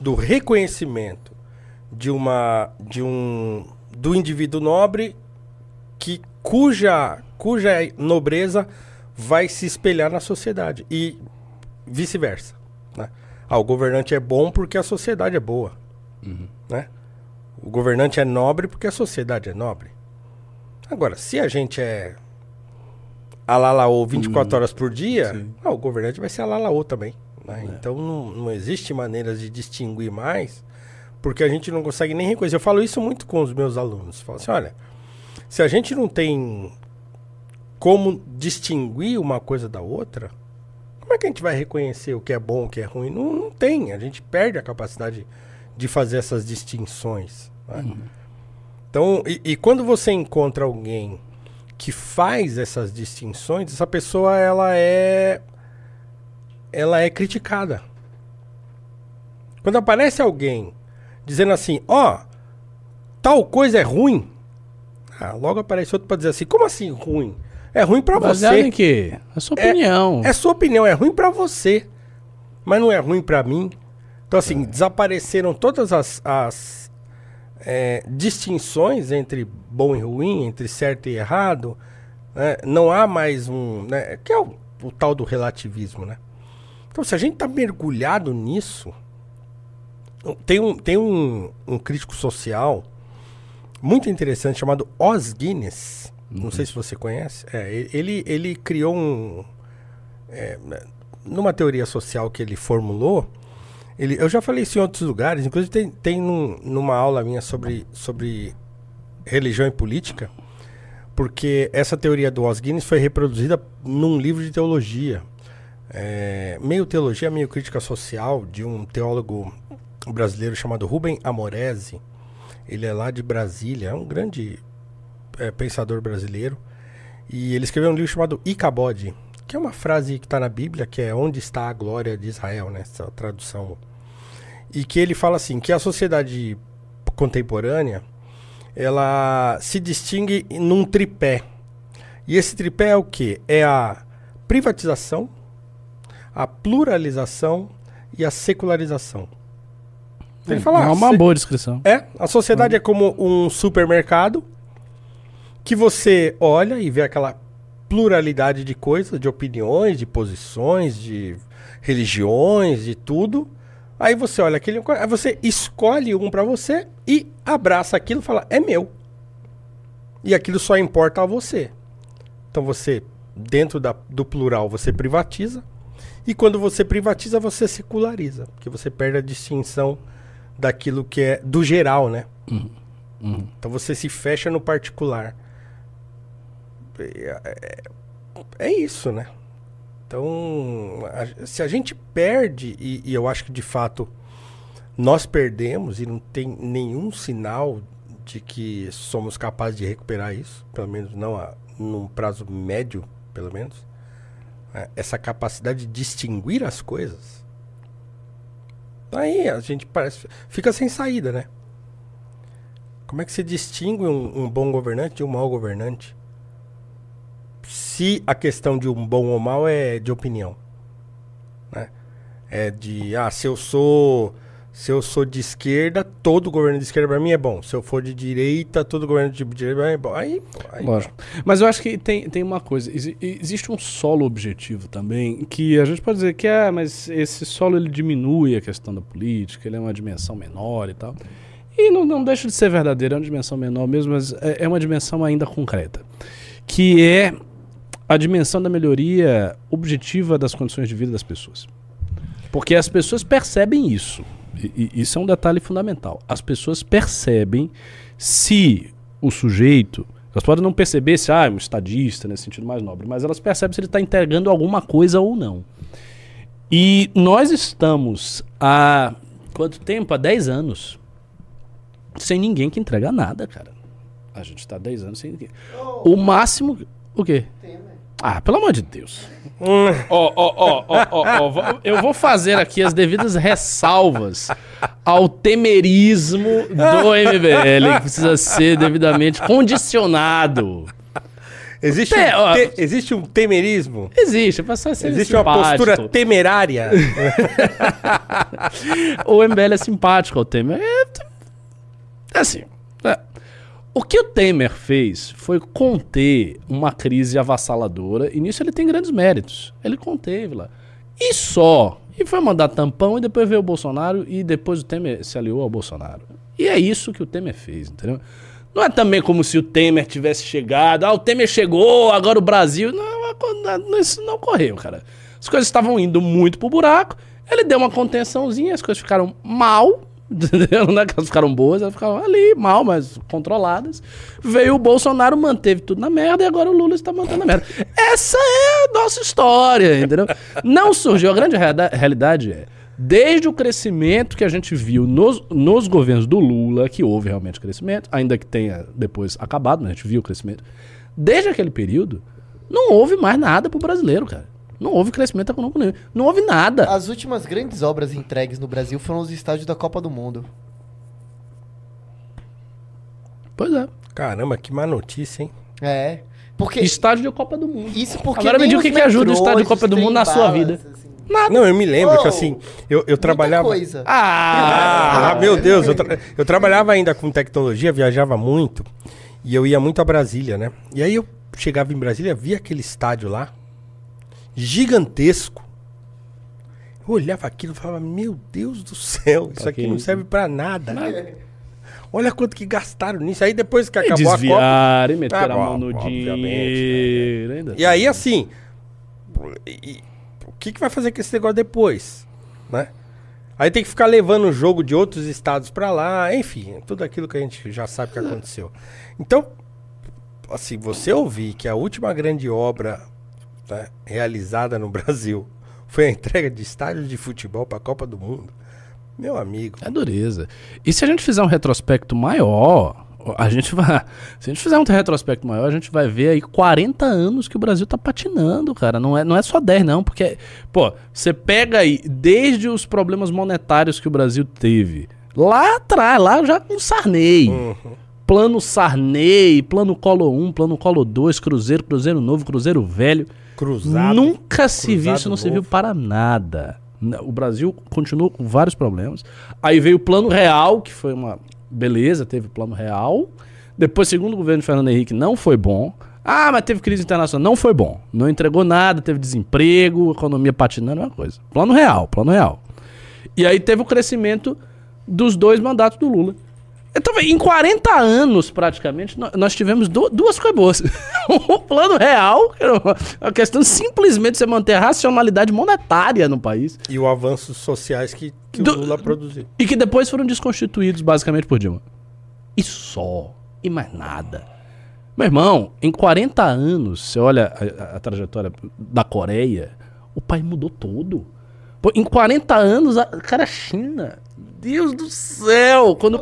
Do reconhecimento de uma de um do indivíduo nobre que cuja cuja nobreza vai se espelhar na sociedade e vice-versa, né? Ah, o governante é bom porque a sociedade é boa, né? O governante é nobre porque a sociedade é nobre. Agora, se a gente é alalaô 24 horas por dia, ah, o governante vai ser alalaô também. né? Então não, não existe maneiras de distinguir mais, porque a gente não consegue nem reconhecer. Eu falo isso muito com os meus alunos. Eu falo assim, olha, se a gente não tem como distinguir uma coisa da outra, como é que a gente vai reconhecer o que é bom, o que é ruim? Não, não tem. A gente perde a capacidade de fazer essas distinções. né? Então, e, e quando você encontra alguém que faz essas distinções, essa pessoa ela é ela é criticada. Quando aparece alguém dizendo assim, ó, tal coisa é ruim, ah, logo aparece outro para dizer assim, como assim ruim? É ruim para Baseado você. em quê? A sua É- opinião. É sua opinião, é ruim pra você, mas não é ruim pra mim. Então, assim, desapareceram todas as, as, é, distinções entre bom e ruim, entre certo e errado. né? Não há mais um. Né? Que é o, o tal do relativismo, né? Então, se a gente tá mergulhado nisso. Tem um, tem um, um crítico social muito interessante chamado Os Guinness. Não sei se você conhece. É, ele, ele criou um. é, numa teoria social que ele formulou. Ele, eu já falei isso em outros lugares, inclusive tem, tem num- numa aula minha sobre, sobre religião e política, porque essa teoria do Os Guinness foi reproduzida num livro de teologia. É, meio teologia, meio crítica social, de um teólogo brasileiro chamado Rubem Amorese. Ele é lá de Brasília, é um grande é, pensador brasileiro. E ele escreveu um livro chamado Icabode, que é uma frase que está na Bíblia, que é Onde está a glória de Israel, né? Essa tradução. E que ele fala assim, que a sociedade contemporânea, ela se distingue num tripé. E esse tripé é o quê? É a privatização, a pluralização e a secularização. Ele fala, é uma boa descrição. é, a sociedade é como um supermercado que você olha e vê aquela pluralidade de coisas, de opiniões, de posições, de religiões, de tudo. Aí você olha aquele, aí você escolhe um pra você e abraça aquilo e fala: "É meu". E aquilo só importa a você. Então você dentro da- do plural você privatiza e quando você privatiza você seculariza, porque você perde a distinção daquilo que é do geral, né? Então você se fecha no particular. É, é- é isso, né? Então, a- se a gente perde, e, e eu acho que de fato nós perdemos e não tem nenhum sinal de que somos capazes de recuperar isso, pelo menos não a, num prazo médio, pelo menos, né? essa capacidade de distinguir as coisas. Aí a gente parece, fica sem saída, né? Como é que se distingue um, um bom governante de um mau governante? Se a questão de um bom ou mau é de opinião, né? É de, ah, se eu sou se eu sou de esquerda, todo governo de esquerda pra mim é bom. Se eu for de direita, todo governo de direita pra mim é bom. Aí, aí Lógico. Mas eu acho que tem, tem uma coisa. exi- existe um solo objetivo também, que a gente pode dizer que é, mas esse solo ele diminui a questão da política, ele é uma dimensão menor e tal. E não, não deixa de ser verdadeiro, é uma dimensão menor mesmo, mas é, é uma dimensão ainda concreta. Que é a dimensão da melhoria objetiva das condições de vida das pessoas. Porque as pessoas percebem isso. E, e isso é um detalhe fundamental. As pessoas percebem se o sujeito. Elas podem não perceber se ah, é um estadista nesse sentido mais nobre, mas elas percebem se ele está entregando alguma coisa ou não. E nós estamos há Quanto tempo? Há 10 anos. Sem ninguém que entrega nada, cara. A gente tá há 10 anos sem ninguém. O máximo. O quê? Ah, pelo amor de Deus. Ó, ó, ó, ó, ó, eu vou fazer aqui as devidas ressalvas ao temerismo do MBL, que precisa ser devidamente condicionado. Existe, um, te- existe um temerismo? Existe, pra só ser Existe uma simpático. postura temerária? <laughs> O MBL é simpático ao Temer. É, é assim. O que o Temer fez foi conter uma crise avassaladora, e nisso ele tem grandes méritos. Ele conteve lá. E só. E foi mandar tampão, e depois veio o Bolsonaro, e depois o Temer se aliou ao Bolsonaro. E é isso que o Temer fez, entendeu? Não é também como se o Temer tivesse chegado, ah, o Temer chegou, agora o Brasil. Não, isso não ocorreu, cara. As coisas estavam indo muito pro buraco, ele deu uma contençãozinha, as coisas ficaram mal, entendeu? Não é que elas ficaram boas, elas ficaram ali, mal, mas controladas. Veio o Bolsonaro, manteve tudo na merda, e agora o Lula está mantendo a merda. Essa é a nossa história, entendeu? Não surgiu, a grande realidade é, desde o crescimento que a gente viu nos, nos governos do Lula, que houve realmente crescimento, ainda que tenha depois acabado, mas a gente viu o crescimento, desde aquele período, não houve mais nada pro brasileiro, cara. Não houve crescimento econômico nenhum. Não houve nada. As últimas grandes obras entregues no Brasil foram os estádios da Copa do Mundo. Pois é. Caramba, que má notícia, hein? É. Porque. Estádio de Copa do Mundo. Isso porque. Agora me diga o que que ajuda o estádio de Copa do Mundo na sua trem-balas, vida. assim. Não, eu me lembro que Oh, assim, eu, eu trabalhava. coisa. Ah! Ah, meu Deus, eu, tra- eu trabalhava ainda com tecnologia, viajava muito e eu ia muito a Brasília, né? E aí eu chegava em Brasília, via aquele estádio lá, gigantesco. Eu olhava aquilo e falava, meu Deus do céu, isso Pra aqui que não isso? serve pra nada. Olha quanto que gastaram nisso. Aí depois que E acabou a Copa. e meter Ah, a mão no obviamente, dinheiro. ainda E aí, assim, e- o que, que vai fazer com esse negócio depois? Né? Aí tem que ficar levando o jogo de outros estados pra lá, enfim, tudo aquilo que a gente já sabe que aconteceu. Então, assim, você ouvir que a última grande obra né, realizada no <laughs> Brasil foi a entrega de estádios de futebol pra Copa do Mundo, meu amigo. É dureza. E se a gente fizer um retrospecto maior, a gente vai. Se a gente fizer um retrospecto maior, a gente vai ver aí 40 anos que o Brasil tá patinando, cara. Não é, não é só 10, não. Porque, pô, você pega aí, desde os problemas monetários que o Brasil teve, lá atrás, lá já com Sarney. Plano Sarney, plano Colo 1, plano Colo 2, Cruzeiro, Cruzeiro Novo, Cruzeiro Velho. Cruzado. Nunca se viu, isso não serviu para nada. O Brasil continuou com vários problemas. Aí veio o Plano Real, que foi uma beleza, teve o Plano Real. Depois, segundo o governo de Fernando Henrique, não foi bom. Ah, mas teve crise internacional. Não foi bom. Não entregou nada, teve desemprego, economia patinando, é uma coisa. Plano Real, Plano Real. E aí teve o crescimento dos dois mandatos do Lula. Então, em 40 anos, praticamente, nó- nós tivemos du- duas coisas boas. o <laughs> plano real, que era uma- a questão simplesmente de você manter a racionalidade monetária no país, E os avanços sociais que, que Do- o Lula produziu. e que depois foram desconstituídos basicamente por Dilma. E só. E mais nada. Meu irmão, em 40 anos, você olha a, a- a trajetória da Coreia, o país mudou todo. Pô, em 40 anos, a, cara, a China. Deus do céu! Quando,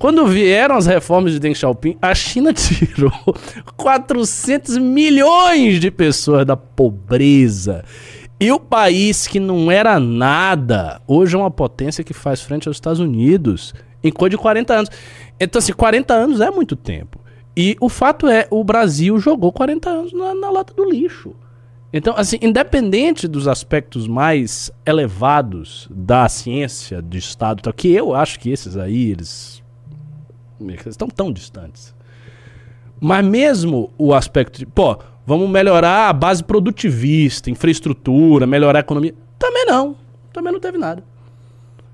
quando vieram as reformas de Deng Xiaoping, a China <laughs> tirou 400 milhões de pessoas da pobreza. E o país que não era nada, hoje é uma potência que faz frente aos Estados Unidos em coisa de 40 anos. Então, assim, 40 anos é muito tempo. E o fato é, o Brasil jogou 40 anos na, na lata do lixo. Então, assim, independente dos aspectos mais elevados da ciência de Estado, tal, que eu acho que esses aí, eles eles estão tão distantes. Mas mesmo o aspecto de, pô, vamos melhorar a base produtivista, infraestrutura, melhorar a economia, também não. Também não teve nada.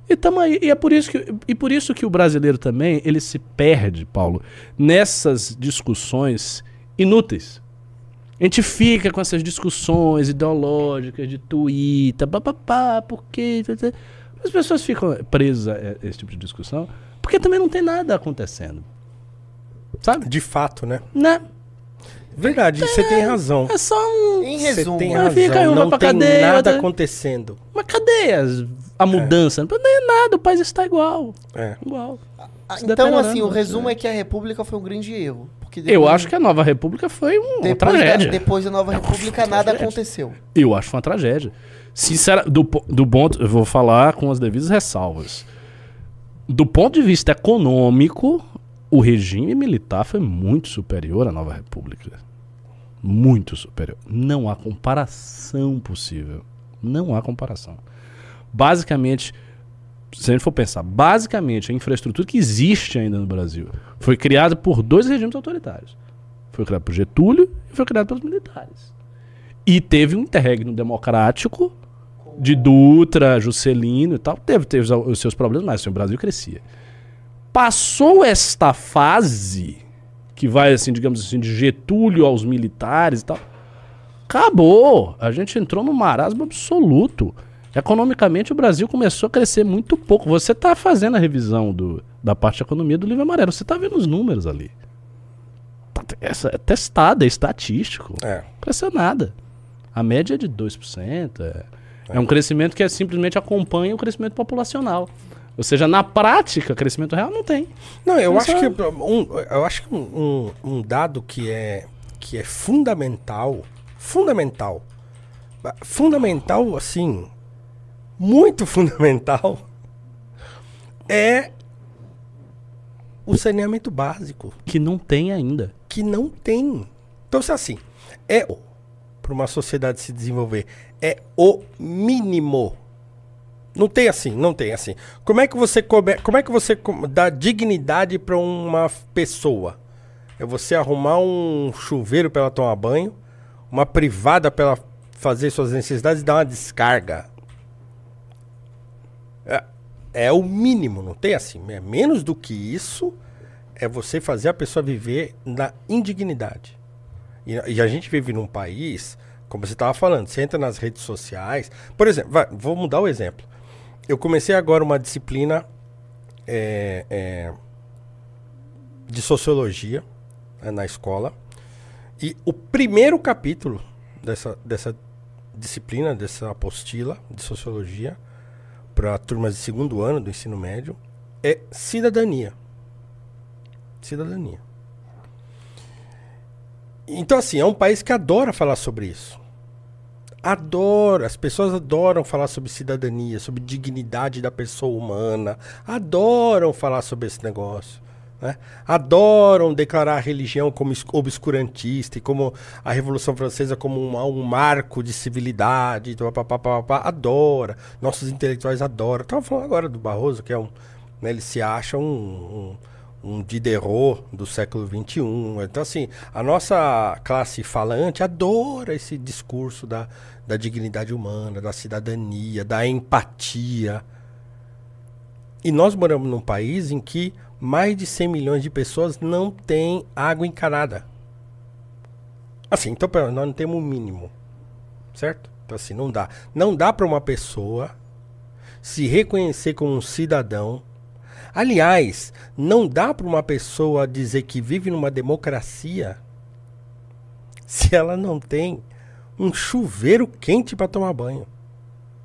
E, tamo aí, e é por isso que, e por isso que o brasileiro também, ele se perde, Paulo, nessas discussões inúteis. A gente fica com essas discussões ideológicas de Twitter, papapá, por quê? As pessoas ficam presas a esse tipo de discussão porque também não tem nada acontecendo. Sabe? De fato, né? Né? Verdade, você tem razão. É só um. Em Você resumo, tem razão. fica aí, uma não pra tem cadeia, nada outra- acontecendo. Mas cadê as a mudança. Não é nada, o país está igual. É. Igual. Ah, Então, assim, o resumo é que a República foi um grande erro. Porque Eu depois- acho que a nova república foi um- uma depois da, tragédia. depois da Nova República nada tragédia. aconteceu. Eu acho uma tragédia. Sincera, do, do ponto, eu vou falar com as devidas ressalvas. Do ponto de vista econômico, o regime militar foi muito superior à nova república. Muito superior. Não há comparação possível. Não há comparação. Basicamente, se a gente for pensar, basicamente a infraestrutura que existe ainda no Brasil foi criada por dois regimes autoritários. Foi criada por Getúlio e foi criada pelos militares. E teve um interregno democrático de Dutra, Juscelino e tal. Teve, teve os- seus problemas, mas assim, o Brasil crescia. Passou esta fase, que vai, assim, digamos assim, de Getúlio aos militares e tal. Acabou. A gente entrou num marasmo absoluto. Economicamente, o Brasil começou a crescer muito pouco. Você está fazendo a revisão do, da parte de economia do livro amarelo. Você está vendo os números ali. Tá- Essa é testada, é estatístico. É. Cresceu nada. A média é de 2%. É, é um crescimento que é, simplesmente acompanha o crescimento populacional. Ou seja, na prática, crescimento real não tem. Não, eu acho que um, eu acho que um, um- dado que é que é fundamental, fundamental, fundamental assim, muito <laughs> fundamental, é o saneamento básico Que não tem ainda. que não tem. Então, se assim, é para uma sociedade se desenvolver, é o mínimo. Não tem assim, não tem assim. Como é que você come, como é que você dá dignidade para uma pessoa? É você arrumar um chuveiro para ela tomar banho, uma privada para ela fazer suas necessidades e dar uma descarga. É, é o mínimo, não tem assim. É menos do que isso é você fazer a pessoa viver na indignidade. E, e a gente vive num país, como você estava falando, você entra nas redes sociais. Por exemplo, vai, vou mudar o exemplo. Eu comecei agora uma disciplina é, é, de sociologia né, na escola. E o primeiro capítulo dessa, dessa disciplina, dessa apostila de sociologia, para turmas de segundo ano do ensino médio, é cidadania. Cidadania. Então, assim, é um país que adora falar sobre isso. Adora, as pessoas adoram falar sobre cidadania, sobre dignidade da pessoa humana. Adoram falar sobre esse negócio. Né? Adoram declarar a religião como obscurantista e como a Revolução Francesa como um, um marco de civilidade. pá, pá, pá, pá. Adora. Nossos intelectuais adoram. Estava falando agora do Barroso, que é um. né, ele se acha um, um, um Diderot do século XXI. Então, assim, a nossa classe falante adora esse discurso da, da dignidade humana, da cidadania, da empatia. E nós moramos num país em que mais de 100 milhões de pessoas não têm água encanada. Assim, então nós não temos o mínimo. Certo? Então assim, não dá. Não dá para uma pessoa se reconhecer como um cidadão. Aliás, não dá para uma pessoa dizer que vive numa democracia se ela não tem um chuveiro quente para tomar banho.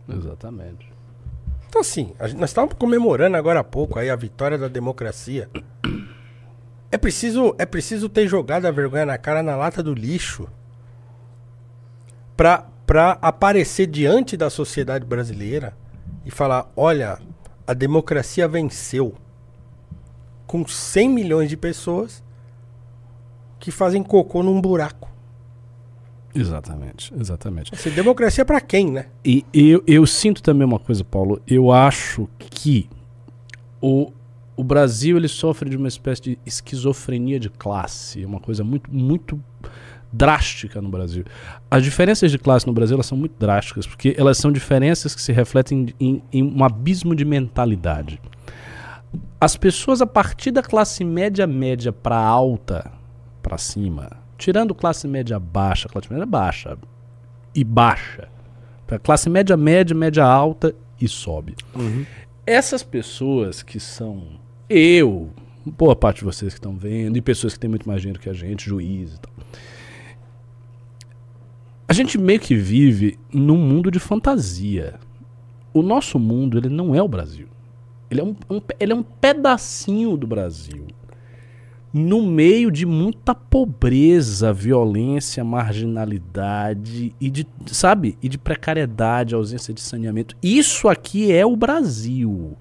Exatamente. Então, assim, gente- nós estávamos comemorando agora há pouco aí a vitória da democracia. É preciso, é preciso ter jogado a vergonha na cara na lata do lixo pra, pra aparecer diante da sociedade brasileira e falar: olha, a democracia venceu com 100 milhões de pessoas que fazem cocô num buraco. Exatamente, exatamente. Assim, democracia pra quem, né? E eu, eu sinto também uma coisa, Paulo. Eu acho que o, o Brasil ele sofre de uma espécie de esquizofrenia de classe, uma coisa muito, muito drástica no Brasil. As diferenças de classe no Brasil elas são muito drásticas, porque elas são diferenças que se refletem em, em um abismo de mentalidade. As pessoas a partir da classe média média para alta, para cima, tirando classe média baixa, classe média baixa e baixa, para classe média média, média alta e sobe. Essas pessoas que são eu, boa parte de vocês que estão vendo, e pessoas que têm muito mais dinheiro que a gente, juízes e tal. A gente meio que vive num mundo de fantasia. o nosso mundo ele não é o Brasil. Ele é um, um ele é um pedacinho do Brasil. No meio de muita pobreza, violência, marginalidade e de, sabe, e de precariedade, ausência de saneamento. Isso aqui é o Brasil.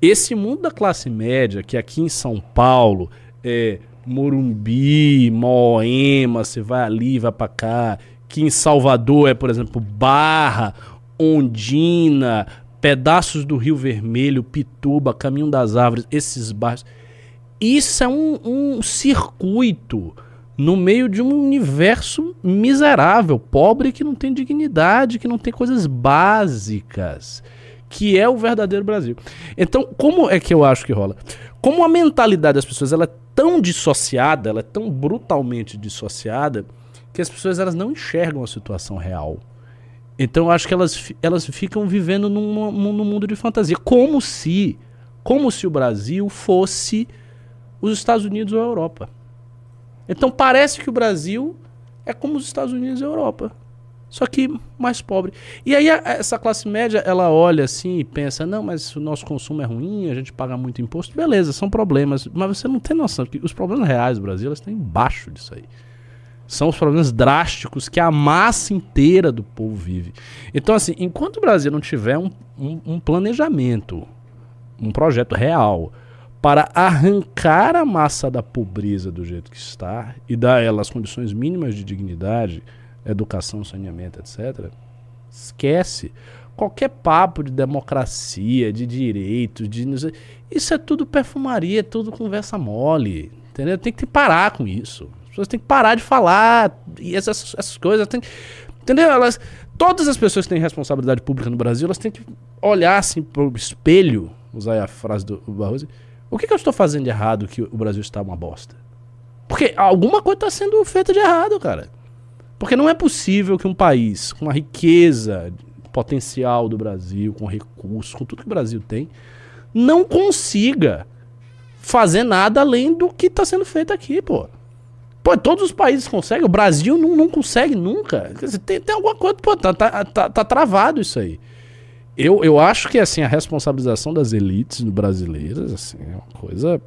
Esse mundo da classe média, que aqui em São Paulo é Morumbi, Moema, você vai ali, vai pra cá, que em Salvador é, por exemplo, Barra, Ondina, pedaços do Rio Vermelho, Pituba, Caminho das Árvores, esses bairros. Isso é um, um circuito no meio de um universo miserável, pobre, que não tem dignidade, que não tem coisas básicas, que é o verdadeiro Brasil. Então, como é que eu acho que rola? Como a mentalidade das pessoas ela é tão dissociada, ela é tão brutalmente dissociada, que as pessoas elas não enxergam a situação real. Então eu acho que elas, elas ficam vivendo num, num mundo de fantasia, como se, como se o Brasil fosse os Estados Unidos ou a Europa. Então parece que o Brasil é como os Estados Unidos e a Europa, só que mais pobre. E aí a- essa classe média ela olha assim e pensa: não, mas o nosso consumo é ruim, a gente paga muito imposto. Beleza, são problemas, mas você não tem noção que os problemas reais do Brasil estão embaixo disso aí são os problemas drásticos que a massa inteira do povo vive. Então, assim, enquanto o Brasil não tiver um, um- um planejamento, um projeto real para arrancar a massa da pobreza do jeito que está e dar a ela as condições mínimas de dignidade, educação, saneamento, etc., esquece. Qualquer papo de democracia, de direitos, de. Isso é tudo perfumaria, é tudo conversa mole. Entendeu? Tem que parar com isso. As pessoas têm que parar de falar. E essas, essas coisas. Tem, entendeu? Elas, todas as pessoas que têm responsabilidade pública no Brasil, elas têm que olhar assim pro espelho, usar a frase do Barroso. O que, que eu estou fazendo de errado que o Brasil está uma bosta? Porque alguma coisa está sendo feita de errado, cara. Porque não é possível que um país com a riqueza potencial do Brasil, com recursos, com tudo que o Brasil tem, não consiga fazer nada além do que está sendo feito aqui, pô. Pô, todos os países conseguem, o Brasil não, não consegue nunca. Dizer, tem, tem alguma coisa, pô, tá, tá, tá, tá travado isso aí. Eu, eu acho que assim, a responsabilização das elites brasileiras assim, é uma coisa.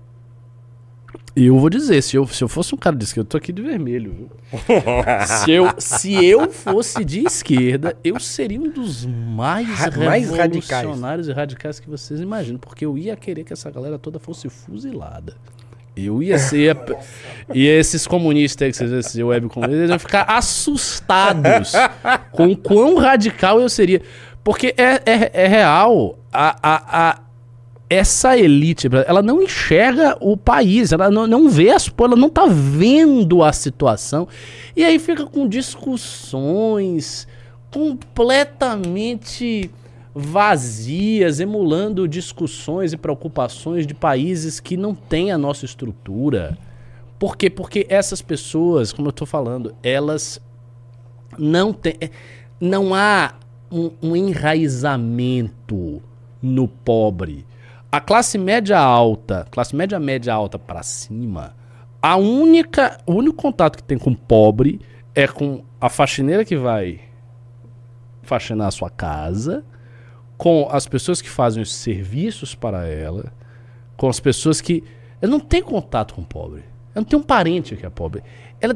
E eu vou dizer, se eu, se eu fosse um cara de esquerda, eu tô aqui de vermelho, viu? <laughs> se, eu, se eu fosse de esquerda, eu seria um dos mais, Ra- mais radicais. revolucionários e radicais que vocês imaginam. Porque eu ia querer que essa galera toda fosse fuzilada. Eu ia ser. e esses comunistas aí que vocês esses web comunistas, eles iam ficar assustados com o quão radical eu seria. Porque é, é, é real. A, a, a, essa elite, ela não enxerga o país, ela não, não vê as ela não tá vendo a situação. E aí fica com discussões completamente vazias, emulando discussões e preocupações de países que não têm a nossa estrutura. Por quê? Porque essas pessoas, como eu tô falando, elas não têm. Não há um, um enraizamento no pobre. A classe média alta, classe média média alta para cima, a única, o único contato que tem com o pobre é com a faxineira que vai faxinar a sua casa, com as pessoas que fazem os serviços para ela, com as pessoas que ela não tem contato com o pobre. Ela não tem um parente que é pobre. Ela,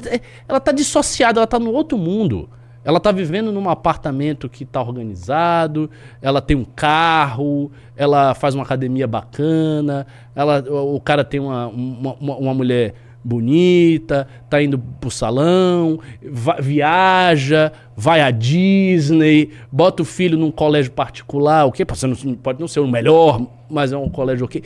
ela tá dissociada, ela tá no outro mundo. Ela tá vivendo num apartamento que tá organizado, ela tem um carro, ela faz uma academia bacana, ela, o, cara tem uma, uma, uma- mulher bonita, tá indo pro salão, va- viaja, vai à Disney, bota o filho num colégio particular, o quê? Pode não, pode não ser o melhor, mas é um colégio ok.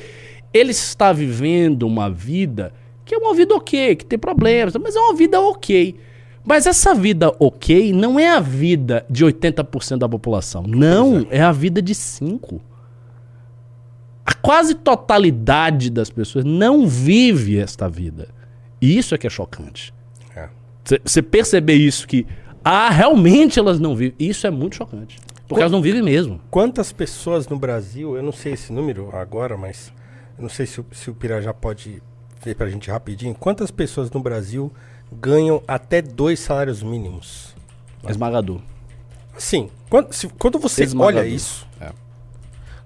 Ele está vivendo uma vida que é uma vida ok, que tem problemas, mas é uma vida ok. Mas essa vida ok não é a vida de 80% da população. Não, é a vida de 5%. A quase totalidade das pessoas não vive esta vida. E isso é que é chocante. É. Você perceber isso que, ah, realmente elas não vivem. Isso é muito chocante. Porque elas não vivem mesmo. Quantas pessoas no Brasil, eu não sei esse número agora, mas eu não sei se, o- se o Pirajá pode ver pra gente rapidinho. Quantas pessoas no Brasil ganham até dois salários mínimos? Esmagador. Sim, quando, se- quando você Esmagador. olha isso, É.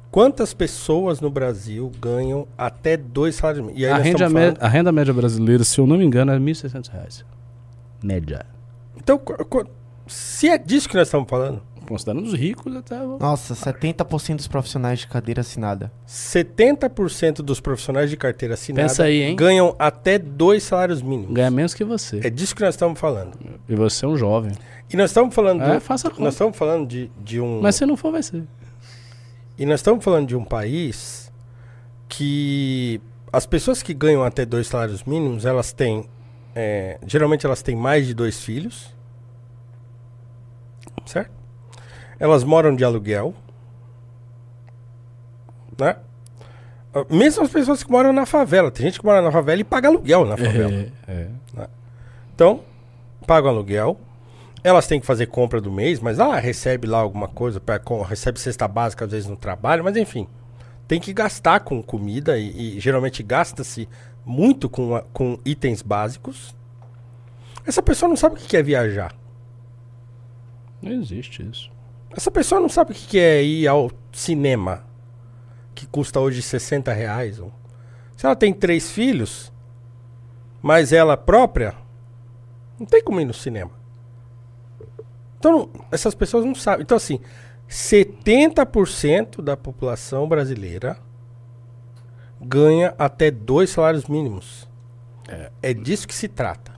Quantas pessoas no Brasil ganham até dois salários mínimos? A renda, falando- a renda média brasileira, se eu não me engano, é 1.600 reais. Média. Então, se é disso que nós estamos falando, Considerando os ricos até... Nossa, 70% dos profissionais de cadeira assinada. 70% dos profissionais de carteira assinada Pensa aí, hein? ganham até dois salários mínimos. Ganha menos que você. É disso que nós estamos falando. E você é um jovem. E nós estamos falando, É, do- faça a conta. nós estamos falando de, de um Mas se não for, vai ser. e nós estamos falando de um país que as pessoas que ganham até dois salários mínimos, elas têm é, geralmente elas têm mais de dois filhos, certo? Elas moram de aluguel, né? Ah, Mesmo as pessoas que moram na favela, tem gente que mora na favela e paga aluguel na favela. É, é. Então, pagam aluguel. Elas têm que fazer compra do mês, mas ah, recebe lá alguma coisa, pra- com- recebe cesta básica às vezes no trabalho, mas enfim. Tem que gastar com comida e, e geralmente gasta-se muito com, com itens básicos. Essa pessoa não sabe o que é viajar. Não existe isso. Essa pessoa não sabe o que é ir ao cinema, que custa hoje 60 reais. Se ela tem três filhos, mas ela própria, não tem como ir no cinema. Então, essas pessoas não sabem. Então, assim, 70% da população brasileira ganha até dois salários mínimos. É, disso que se trata.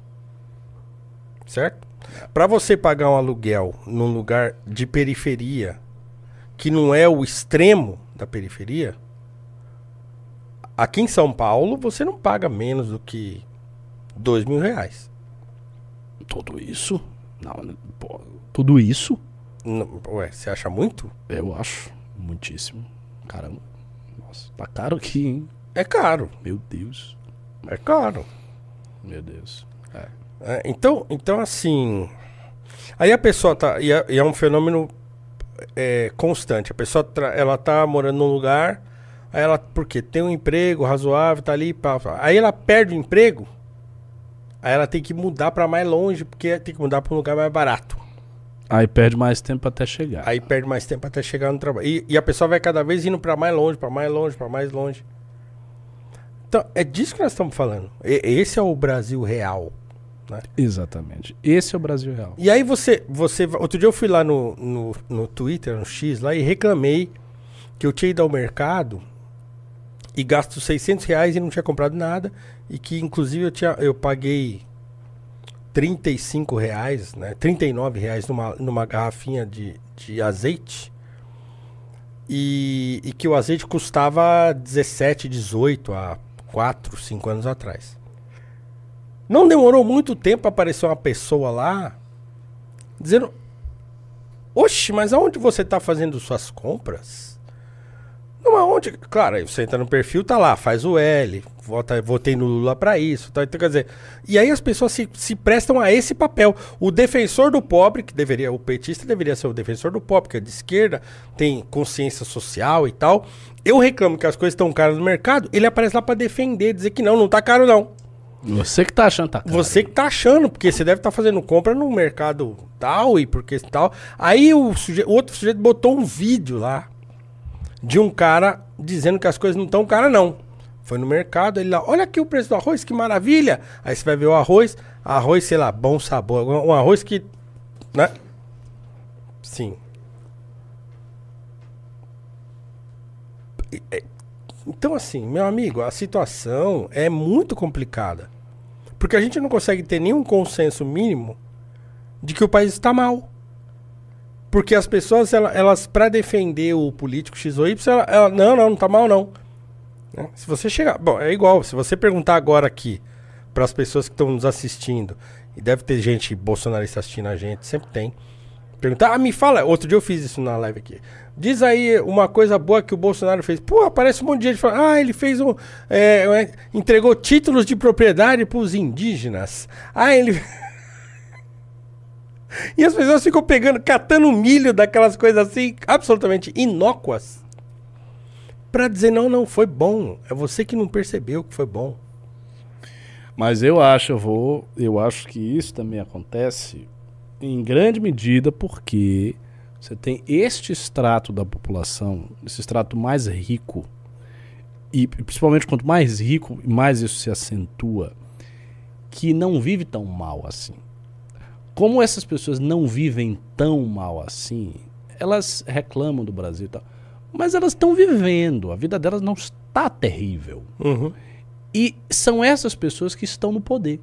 Certo? Para você pagar um aluguel num lugar de periferia, que não é o extremo da periferia, aqui em São Paulo você não paga menos do que dois mil reais. Tudo isso? Não, pô, tudo isso? Não- ué, você acha muito? Eu acho muitíssimo. Caramba. Nossa, tá caro aqui, hein? É caro, Meu Deus. é caro. Meu Deus. É. Então, então, assim. Aí a pessoa tá. E é, e é um fenômeno é, constante. A pessoa ela tá morando num lugar. Aí ela. Porque tem um emprego razoável, tá ali. Pá, pá. Aí ela perde o emprego. Aí ela tem que mudar pra mais longe, porque tem que mudar pra um lugar mais barato. Aí perde mais tempo até chegar. Aí perde mais tempo até chegar no trabalho. E, e a pessoa vai cada vez indo pra mais longe, pra mais longe, pra mais longe. Então, é disso que nós estamos falando. E- esse é o Brasil real. Exatamente. Esse é o Brasil real. E aí você, você. Outro dia eu fui lá no, no, no Twitter, no X, lá, e reclamei que eu tinha ido ao mercado e gasto 600 reais e não tinha comprado nada. E que inclusive eu, tinha, eu paguei 35 reais, né? 39 reais numa, numa garrafinha de, de azeite. E, e que o azeite custava 17, 18 há 4, 5 anos atrás. Não demorou muito tempo para aparecer uma pessoa lá dizendo: Oxe, mas aonde você está fazendo suas compras? Não, aonde? Claro, aí você entra no perfil, tá lá, faz o L, vota, votei no Lula para isso. Tá, então, quer dizer, e aí as pessoas se, se prestam a esse papel. O defensor do pobre, que deveria, o petista deveria ser o defensor do pobre, que é de esquerda, tem consciência social e tal. Eu reclamo que as coisas estão caras no mercado, ele aparece lá para defender, dizer que não, não tá caro não. Você que tá achando tá. Você que tá achando, porque você deve estar fazendo compra no mercado tal e porque tal. Aí o, suje- outro sujeito botou um vídeo lá de um cara dizendo que as coisas não estão caras, não. Foi no mercado, ele lá, olha aqui o preço do arroz, que maravilha. Aí você vai ver o arroz, arroz, sei lá, bom sabor. Um arroz que. Né? Sim. Então, assim, meu amigo, a situação é muito complicada. Porque a gente não consegue ter nenhum consenso mínimo de que o país está mal. Porque as pessoas, ela- elas, para defender o político X ou Y, ela, ela- não, não, não tá mal não. Né? Se você chegar. Bom, é igual, se você perguntar agora aqui para as pessoas que estão nos assistindo, e deve ter gente bolsonarista assistindo a gente, sempre tem. Perguntar, ah, me fala. Outro dia eu fiz isso na live aqui. Diz aí uma coisa boa que o Bolsonaro fez. Pô, aparece um monte de gente falando, ah, ele fez um. é, é, entregou títulos de propriedade para os indígenas. Ah, ele. <laughs> E as pessoas ficam pegando, catando milho daquelas coisas assim, absolutamente inócuas. Pra dizer, não, não, foi bom. É você que não percebeu que foi bom. Mas eu acho, eu vou. Eu acho que isso também acontece em grande medida porque Você tem este extrato da população, esse extrato mais rico, e principalmente quanto mais rico, mais isso se acentua, que não vive tão mal assim. Como essas pessoas não vivem tão mal assim, elas reclamam do Brasil e tal, mas elas estão vivendo, a vida delas não está terrível. Uhum. E são essas pessoas que estão no poder.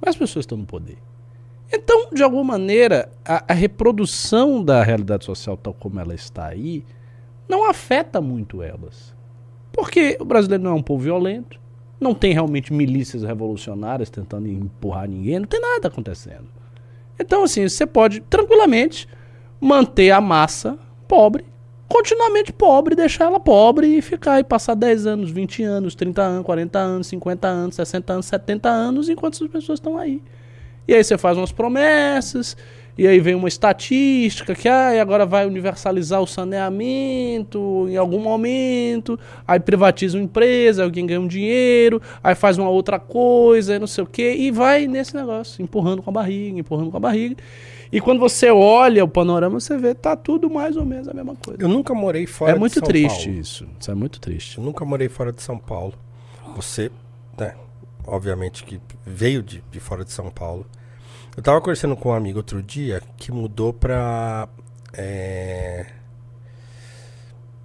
As pessoas estão no poder. Então, de alguma maneira, a, a, reprodução da realidade social tal como ela está aí não afeta muito elas. Porque o brasileiro não é um povo violento, não tem realmente milícias revolucionárias tentando empurrar ninguém, não tem nada acontecendo. Então, assim, você pode tranquilamente manter a massa pobre, continuamente pobre, deixar ela pobre e ficar e passar 10 anos, 20 anos, 30 anos, 40 anos, 50 anos, 60 anos, 70 anos, enquanto essas pessoas estão aí. E aí você faz umas promessas, e aí vem uma estatística que ah, agora vai universalizar o saneamento em algum momento, aí privatiza uma empresa, alguém ganha um dinheiro, aí faz uma outra coisa, não sei o quê, e vai nesse negócio, empurrando com a barriga, empurrando com a barriga. E quando você olha o panorama, você vê tá tudo mais ou menos a mesma coisa. Eu nunca morei fora é muito de São triste Paulo. isso. Isso é muito triste. Eu nunca morei fora de São Paulo. Você, obviamente que veio de, de fora de São Paulo. Eu tava conversando com um amigo outro dia que mudou pra é,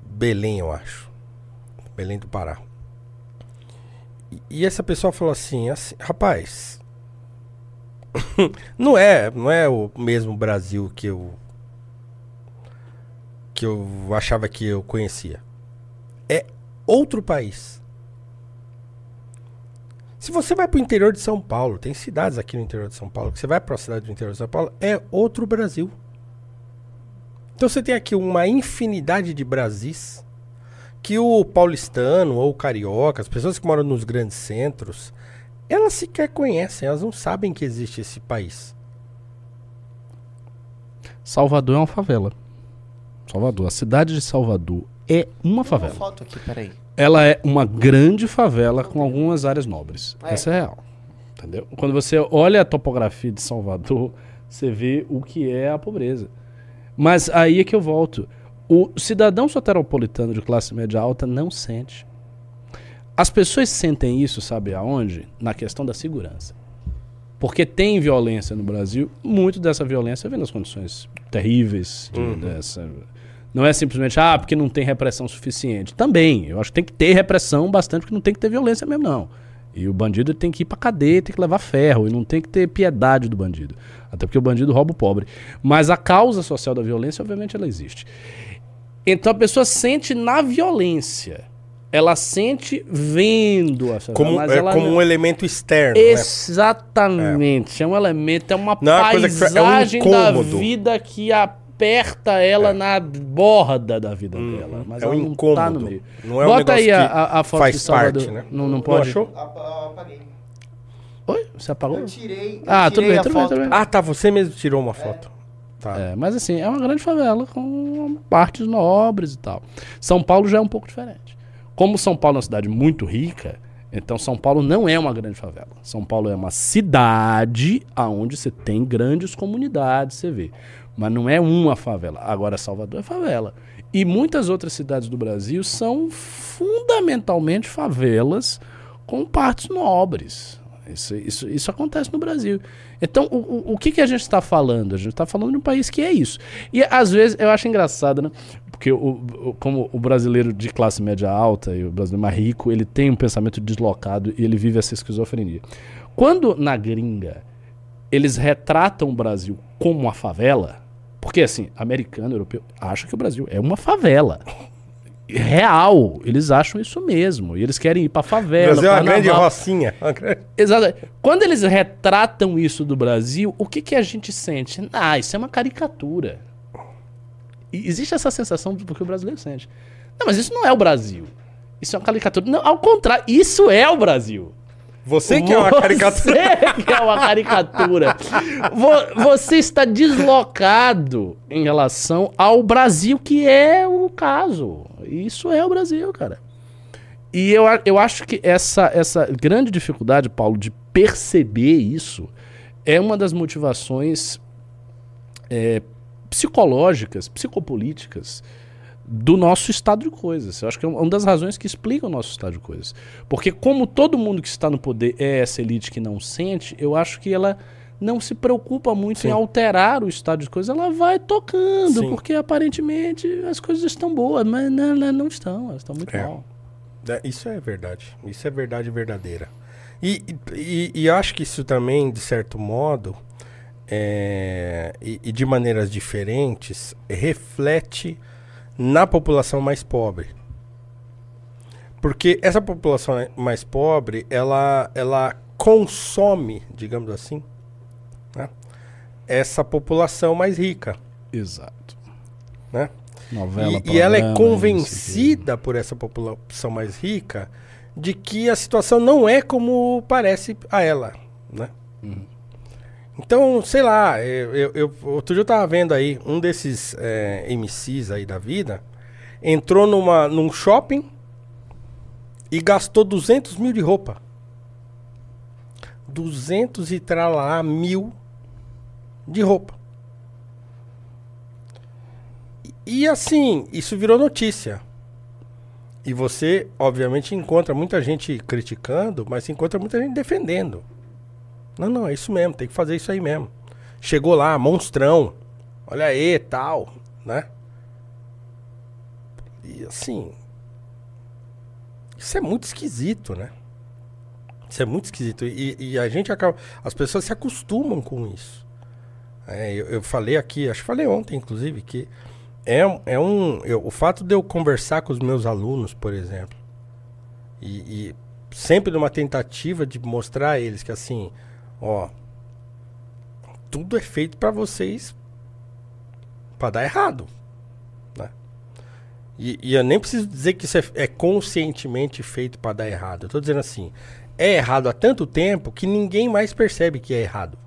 Belém, eu acho. Belém do Pará. E, e essa pessoa falou assim, assim rapaz, <laughs> não é, não é o mesmo Brasil que eu que eu achava que eu conhecia. É outro país. Se você vai para o interior de São Paulo, tem cidades aqui no interior de São Paulo, que você vai para a cidade do interior de São Paulo, é outro Brasil. Então você tem aqui uma infinidade de Brasis que o paulistano ou o carioca, as pessoas que moram nos grandes centros, elas sequer conhecem, elas não sabem que existe esse país. Salvador é uma favela. Salvador, a cidade de Salvador é uma favela. Uma foto aqui, peraí. Ela é uma grande favela com algumas áreas nobres. É. Essa é real. Entendeu? Quando você olha a topografia de Salvador, <laughs> você vê o que é a pobreza. Mas aí é que eu volto. O cidadão soteropolitano de classe média alta não sente. As pessoas sentem isso, sabe aonde? Na questão da segurança. Porque tem violência no Brasil, muito dessa violência vem das condições terríveis de- dessa. Não é simplesmente, ah, porque não tem repressão suficiente. Também, eu acho que tem que ter repressão bastante, porque não tem que ter violência mesmo, não. E o bandido tem que ir pra cadeia, tem que levar ferro, e não tem que ter piedade do bandido. Até porque o bandido rouba o pobre. Mas a causa social da violência, obviamente, ela existe. Então a pessoa sente na violência. Ela sente vendo a Como, é como não- um elemento externo, né? Exatamente. É. um elemento, é uma Não é que foi- é um paisagem da vida que aperta ela na borda da vida dela. Mas é ela um não tá incômodo. no meio. Não é um Bota aí negócio a, que a, a foto faz de Salvador. parte, né? Não, não pode. achou? Apaguei. Oi? Você apagou? Eu tirei. eu Ah, tudo tirei bem, a tudo bem, foto. tudo bem. Ah, tá, você mesmo tirou uma foto. Tá. É, mas assim, é uma grande favela com partes nobres e tal. São Paulo já é um pouco diferente. Como São Paulo é uma cidade muito rica, então São Paulo não é uma grande favela. São Paulo é uma cidade aonde você tem grandes comunidades, você vê. Mas não é uma favela. Agora Salvador é favela. E muitas outras cidades do Brasil são fundamentalmente favelas com partes nobres. Isso, isso, isso acontece no Brasil. Então, o, o, que, que a gente está falando? A gente está falando de um país que é isso. E às vezes eu acho engraçado, né? Porque o, o- como o brasileiro de classe média alta e o brasileiro mais rico, ele tem um pensamento deslocado e ele vive essa esquizofrenia. Quando na gringa eles retratam o Brasil como uma favela, porque assim, americano, europeu, acha que o Brasil é uma favela. Real, eles acham isso mesmo. E eles querem ir pra O favela. Brasil é uma grande rocinha. Exato. Quando eles retratam isso do Brasil, o que, que a gente sente? Ah, isso é uma caricatura. E existe essa sensação do que o brasileiro sente. Não, mas isso não é o Brasil. Isso é uma caricatura. Não, ao contrário, isso é o Brasil. Você que é uma caricatura. Você <laughs> que é uma caricatura. Vo- Você está deslocado em relação ao Brasil, que é o caso. Isso é o Brasil, cara. E eu, eu acho que essa, essa grande dificuldade, Paulo, de perceber isso é uma das motivações é, psicológicas, psicopolíticas do nosso estado de coisas. Eu acho que é uma das razões que explica o nosso estado de coisas. Porque como todo mundo que está no poder é essa elite que não sente, eu acho que ela não se preocupa muito Sim. em alterar o estado de coisas, ela vai tocando, Sim. porque aparentemente as coisas estão boas, mas não, não estão, elas estão muito É. mal. É, Isso é verdade. Isso é verdade verdadeira. E, e, e acho que isso também, de certo modo, é, e, e de maneiras diferentes, reflete na população mais pobre. Porque essa população mais pobre, ela, ela consome, digamos assim, né, essa população mais rica. Exato. Né? Novela, E, e ela é programa, convencida por essa população mais rica de que a situação não é como parece a ela, né? Então, sei lá, eu, eu- eu- outro dia eu tava vendo aí, um desses é, MCs aí da vida entrou numa, num shopping e gastou 200 mil de roupa. 200 e tralá mil de roupa. E assim, isso virou notícia. E você, obviamente, encontra muita gente criticando, mas encontra muita gente defendendo. Não, não, é isso mesmo, tem que fazer isso aí mesmo. Chegou lá, monstrão. Olha aí, tal, né? E assim. Isso é muito esquisito, né? Isso é muito esquisito. E, e a gente acaba. As pessoas se acostumam com isso. É, eu, eu falei aqui, acho que falei ontem, inclusive, que é, um- é um. eu- o fato de eu conversar com os meus alunos, por exemplo, e, e sempre numa tentativa de mostrar a eles que assim, ó, tudo é feito pra vocês pra dar errado, né? E, e eu nem preciso dizer que isso é, é conscientemente feito pra dar errado. Eu tô dizendo assim, é errado há tanto tempo que ninguém mais percebe que é errado.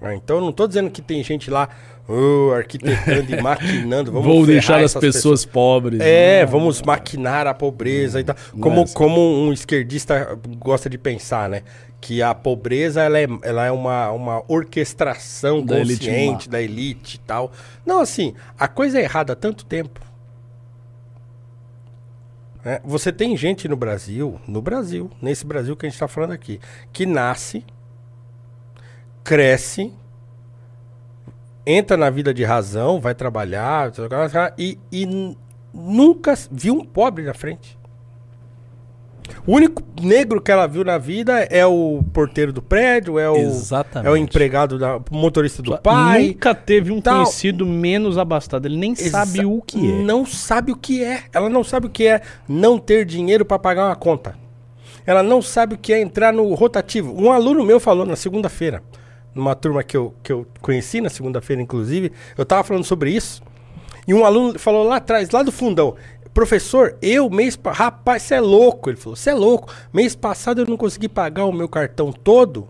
Ah, Então eu não tô dizendo que tem gente lá oh, arquitetando e <laughs> maquinando. Vamos Vou deixar as essas pessoas, pobres. é, né? vamos maquinar a pobreza e tal. Como, é como um esquerdista gosta de pensar, né? Que a pobreza ela é, ela é uma, uma orquestração Da elite consciente má. da elite e tal. Não, assim, a coisa é errada há tanto tempo. né? Você tem gente no Brasil, no Brasil, nesse Brasil que a gente está falando aqui, que nasce, cresce, entra na vida de razão, vai trabalhar e, e nunca viu um pobre na frente. O único negro que ela viu na vida é o porteiro do prédio, é o, Exatamente. é o empregado, da, motorista do Só pai. Nunca teve um tal. conhecido menos abastado. Ele nem Exa- sabe o que é. Não sabe o que é. Ela não sabe o que é não ter dinheiro para pagar uma conta. Ela não sabe o que é entrar no rotativo. Um aluno meu falou na segunda-feira, numa turma que eu, que eu conheci na segunda-feira, inclusive, eu tava falando sobre isso. E um aluno falou lá atrás, lá do fundão, professor, eu mês. pa- Rapaz, você é louco. Ele falou, você é louco. Mês passado eu não consegui pagar o meu cartão todo.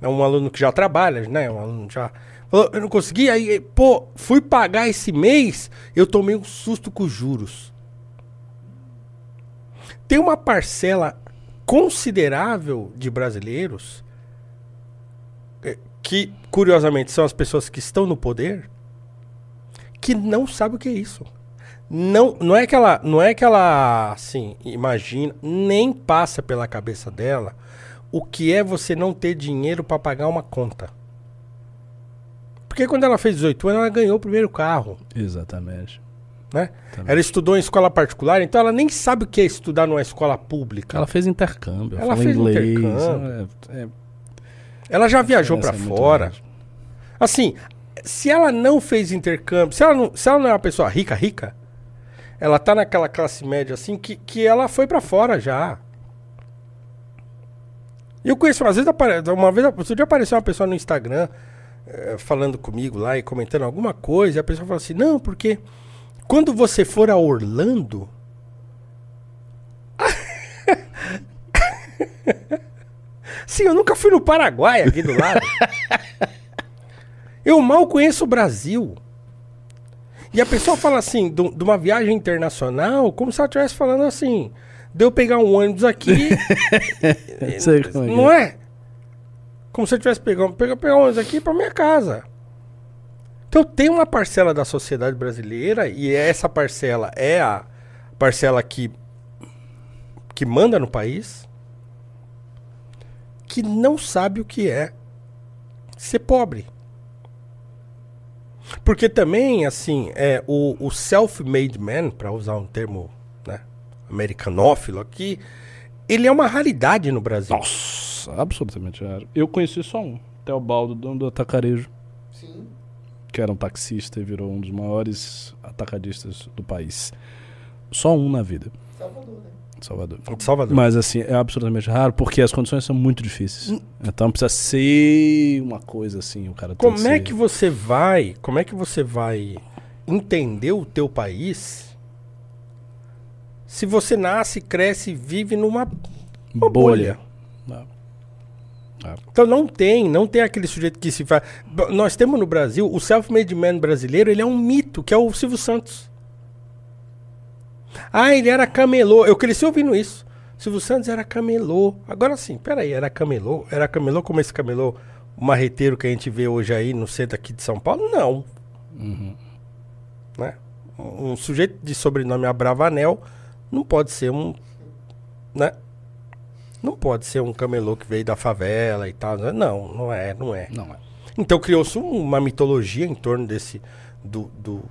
É um aluno que já trabalha, né? Um aluno já. Falou, eu não consegui, aí, pô, fui pagar esse mês, eu tomei um susto com os juros. Tem uma parcela considerável de brasileiros que, curiosamente, são as pessoas que estão no poder que não sabem o que é isso. Não, não é que ela, não é que ela, assim, imagina, nem passa pela cabeça dela o que é você não ter dinheiro para pagar uma conta. Porque quando ela fez 18 anos, ela ganhou o primeiro carro, Exatamente. né? Ela estudou em escola particular, então ela nem sabe o que é estudar numa escola pública. Ela fez intercâmbio. Ela fez inglês. intercâmbio. É, é, Ela já viajou pra é fora. grande. Assim, se ela não fez intercâmbio, se ela não, se ela não é uma pessoa rica, rica, ela tá naquela classe média assim que, que ela foi pra fora já. Eu conheço, às vezes, uma vez, outro dia apareceu uma pessoa no Instagram eh, falando comigo lá e comentando alguma coisa, e a pessoa falou assim: não, porque quando você for a Orlando. <laughs> Sim, eu nunca fui no Paraguai aqui do lado. eu mal conheço o Brasil. E a pessoa fala assim, de de uma viagem internacional, como se ela estivesse falando assim, de eu pegar um ônibus aqui. <laughs> Como é que não é? Como se eu tivesse pegando, pegar, pegar um ônibus aqui pra minha casa. Então tem uma parcela da sociedade brasileira e essa parcela é a parcela que que manda no país que não sabe o que é ser pobre. Porque também, assim, é, o, o self-made man, para usar um termo né, americanófilo aqui, ele é uma raridade no Brasil. Nossa, absolutamente raro. Eu conheci só um, Teobaldo, dono do Atacarejo. Sim. Que era um taxista e virou um dos maiores atacadistas do país. Só um na vida. Salvador, né? Salvador. Salvador. Mas assim, é absolutamente raro porque as condições são muito difíceis. Então precisa ser uma coisa assim, o cara Como é ser- que você vai, como é que você vai entender o teu país se você nasce, cresce e vive numa uma bolha? Não. Então não tem, não tem aquele sujeito que se faz. Nós temos no Brasil, o self-made man brasileiro, ele é um mito, que é o Silvio Santos. Ah, ele era camelô. Eu cresci ouvindo isso. Silvio Santos era camelô. Agora sim, peraí, era camelô? Era camelô como esse camelô marreteiro que a gente vê hoje aí no centro aqui de São Paulo? Não. Né? Um um sujeito de sobrenome Abravanel não pode ser um. Né? Não pode ser um camelô que veio da favela e tal. né? Não, não é, não é. Não é. Então criou-se um- uma mitologia em torno desse do, do,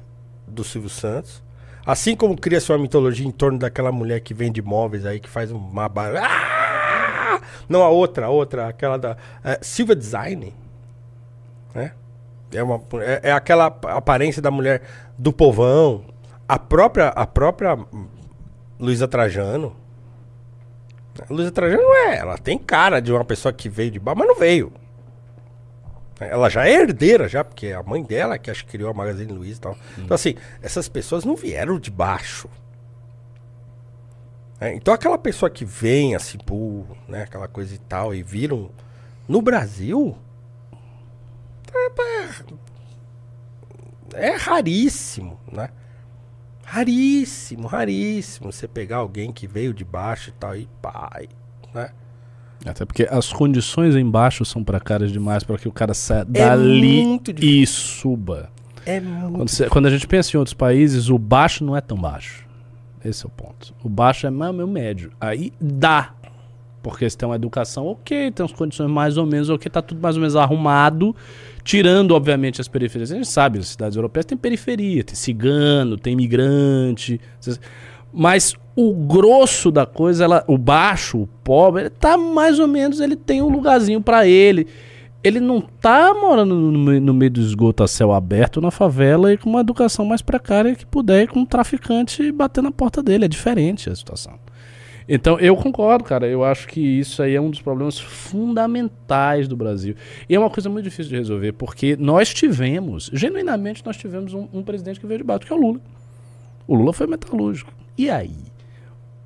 do Silvio Santos. Assim como cria-se uma mitologia em torno daquela mulher que vende móveis aí, que faz uma bar... Ah! Não, a outra, a outra, aquela da é, Silva Design. Né? É, uma, é, é aquela ap- aparência da mulher do povão. A própria, a própria Luísa Trajano. A Luísa Trajano é, ela tem cara de uma pessoa que veio de baixo, mas não veio. Ela já é herdeira, já, porque é a mãe dela que acho que criou a Magazine Luiza e tal. Então, assim, essas pessoas não vieram de baixo. É, então, aquela pessoa que vem, assim, pô, né, aquela coisa e tal, e viram. No Brasil. É, é raríssimo, né? Raríssimo, raríssimo você pegar alguém que veio de baixo e tal, e pai, né? Até porque as condições embaixo são precárias demais para que o cara saia dali muito difícil. e suba. É muito. Quando, você- quando a gente pensa em outros países, o baixo não é tão baixo. Esse é o ponto. O baixo é mais meu médio. Aí dá. Porque você tem uma educação ok, tem as condições mais ou menos ok, tá tudo mais ou menos arrumado. Tirando, obviamente, as periferias. A gente sabe, as cidades europeias têm periferia, tem cigano, tem imigrante. Mas o grosso da coisa, ela, o baixo, o pobre, tá mais ou menos, ele tem um lugarzinho pra ele. Ele não tá morando no, no meio do esgoto a céu aberto na favela e com uma educação mais precária que puder ir com um traficante bater na porta dele. É diferente a situação. Então, eu concordo, cara. Eu acho que isso aí é um dos problemas fundamentais do Brasil. E é uma coisa muito difícil de resolver, porque nós tivemos, genuinamente, nós tivemos um, um presidente que veio de baixo, que é o Lula. O Lula foi metalúrgico. E aí?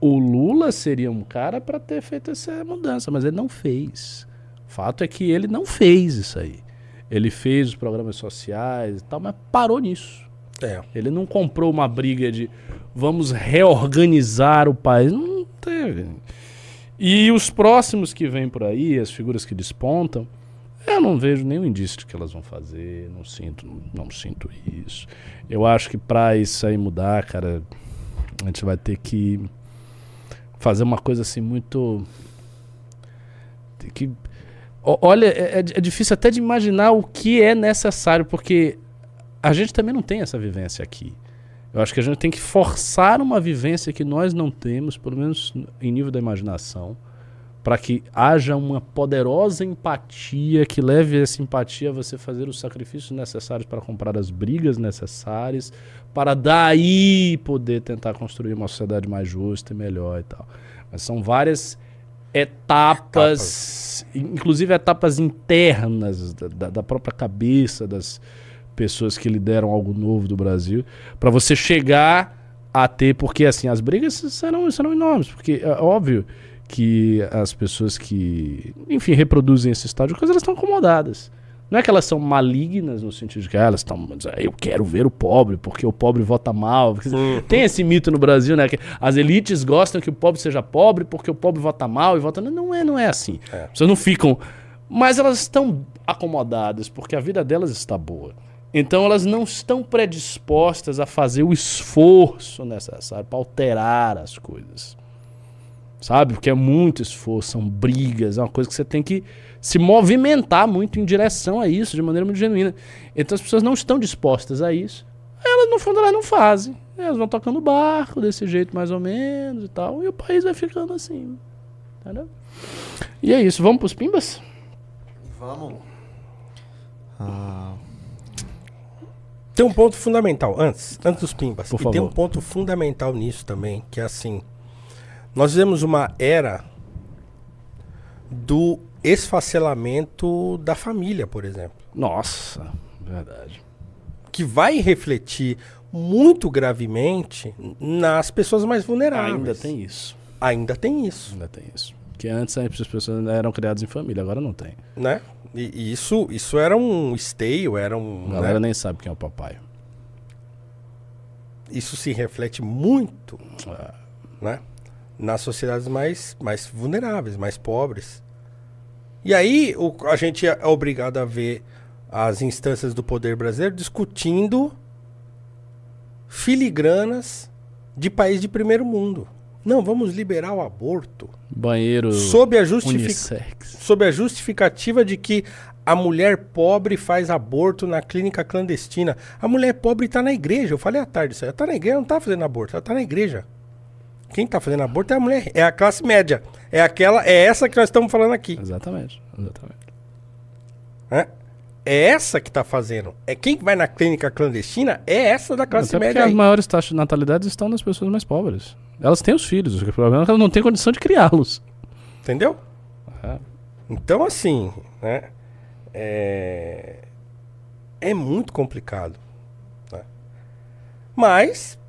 O Lula seria um cara para ter feito essa mudança, mas ele não fez. O fato é que ele não fez isso aí. Ele fez os programas sociais e tal, mas parou nisso. É. Ele não comprou uma briga de vamos reorganizar o país. Não teve. E os próximos que vêm por aí, as figuras que despontam, eu não vejo nenhum indício de que elas vão fazer. Não sinto, não sinto isso. Eu acho que pra isso aí mudar, cara, a gente vai ter que fazer uma coisa assim muito. Que. Olha, é, é- é difícil até de imaginar o que é necessário, porque a gente também não tem essa vivência aqui. Eu acho que a gente tem que forçar uma vivência que nós não temos, pelo menos em nível da imaginação, para que haja uma poderosa empatia que leve essa empatia a você fazer os sacrifícios necessários para comprar as brigas necessárias, para daí poder tentar construir uma sociedade mais justa e melhor e tal. Mas são várias etapas, inclusive etapas internas da- da, da própria cabeça das pessoas que lideram algo novo do Brasil, para você chegar a ter, porque assim, as brigas serão, serão enormes, porque é óbvio que as pessoas que, enfim, reproduzem esse estado de coisa, elas estão acomodadas. Não é que elas são malignas no sentido de que ah, elas estão, ah, eu quero ver o pobre, porque o pobre vota mal. Tem esse mito no Brasil, né? Que as elites gostam que o pobre seja pobre porque o pobre vota mal e vota. Não é, não é assim. É. As pessoas não ficam. Mas elas estão acomodadas porque a vida delas está boa. Então elas não estão predispostas a fazer o esforço necessário para alterar as coisas. Sabe? Porque é muito esforço, são brigas, é uma coisa que você tem que se movimentar muito em direção a isso, de maneira muito genuína. Então as pessoas não estão dispostas a isso. Elas, no fundo, elas não fazem. Elas vão tocando barco desse jeito, mais ou menos e tal. E o país vai ficando assim. Entendeu? E é isso. Vamos pros pimbas? Vamos. Ah, Tem um ponto fundamental, antes, antes dos pimbas. Por e tem um favor. ponto fundamental nisso também, que é assim. Nós vivemos uma era do esfacelamento da família, por exemplo. Nossa, verdade. Que vai refletir muito gravemente nas pessoas mais vulneráveis. Ainda tem isso. Ainda tem isso, Ainda tem isso. Porque antes as pessoas eram criadas em família, agora não tem. né? E, e isso, isso era um esteio, era A um. galera né? nem sabe quem é o papai. Isso se reflete muito Ah, né? Nas sociedades mais, mais vulneráveis, mais pobres. E aí o- a gente é obrigado a ver as instâncias do poder brasileiro discutindo filigranas de país de primeiro mundo. Não, vamos liberar o aborto Banheiro sob a, justific... sob a justificativa de que a mulher pobre faz aborto na clínica clandestina. A mulher pobre está na igreja. Eu falei à tarde isso aí. Ela está na igreja, não está fazendo aborto, ela está na igreja. Quem está fazendo aborto é a mulher, é a classe média. É aquela, é essa que nós estamos falando aqui. Exatamente, exatamente. né? É essa que está fazendo. É quem vai na clínica clandestina é essa da classe Até porque média. as aí. maiores taxas de natalidade estão nas pessoas mais pobres. Elas têm os filhos, o problema é que elas não têm condição de criá-los. Entendeu? É. Então, assim, né? É, é muito complicado. né? Mas,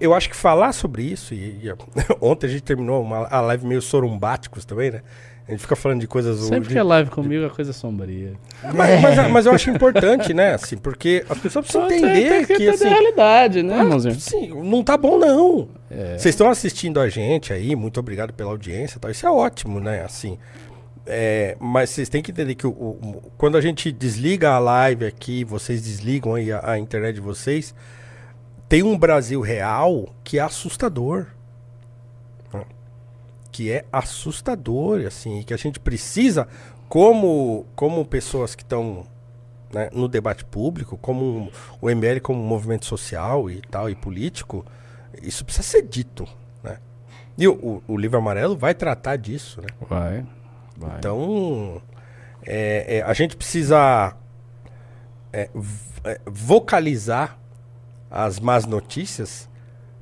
eu acho que falar sobre isso, e, e <laughs> ontem a gente terminou uma, a live meio sorumbáticos também, né? A gente fica falando de coisas... Sempre de- que é live comigo é coisa sombria. mas, mas- mas eu acho importante, né? Assim, porque as pessoas precisam Tem- entender tem que que, entender assim... a realidade, né, ah, irmãozinho? sim, não tá bom, não. É. Vocês estão assistindo a gente aí, muito obrigado pela audiência e tal. Isso é ótimo, né? Assim. é, mas vocês têm que entender que o- o- quando a gente desliga a live aqui, vocês desligam aí a, a internet de vocês, tem um Brasil real que é assustador. né? Que é assustador, assim, e que a gente precisa, como, como pessoas que estão né, no debate público, como o MBL como movimento social e tal, e político, isso precisa ser dito, né? E o, o- o livro amarelo vai tratar disso, né? Vai, vai. Então, é, é, a gente precisa é, é, vocalizar as más notícias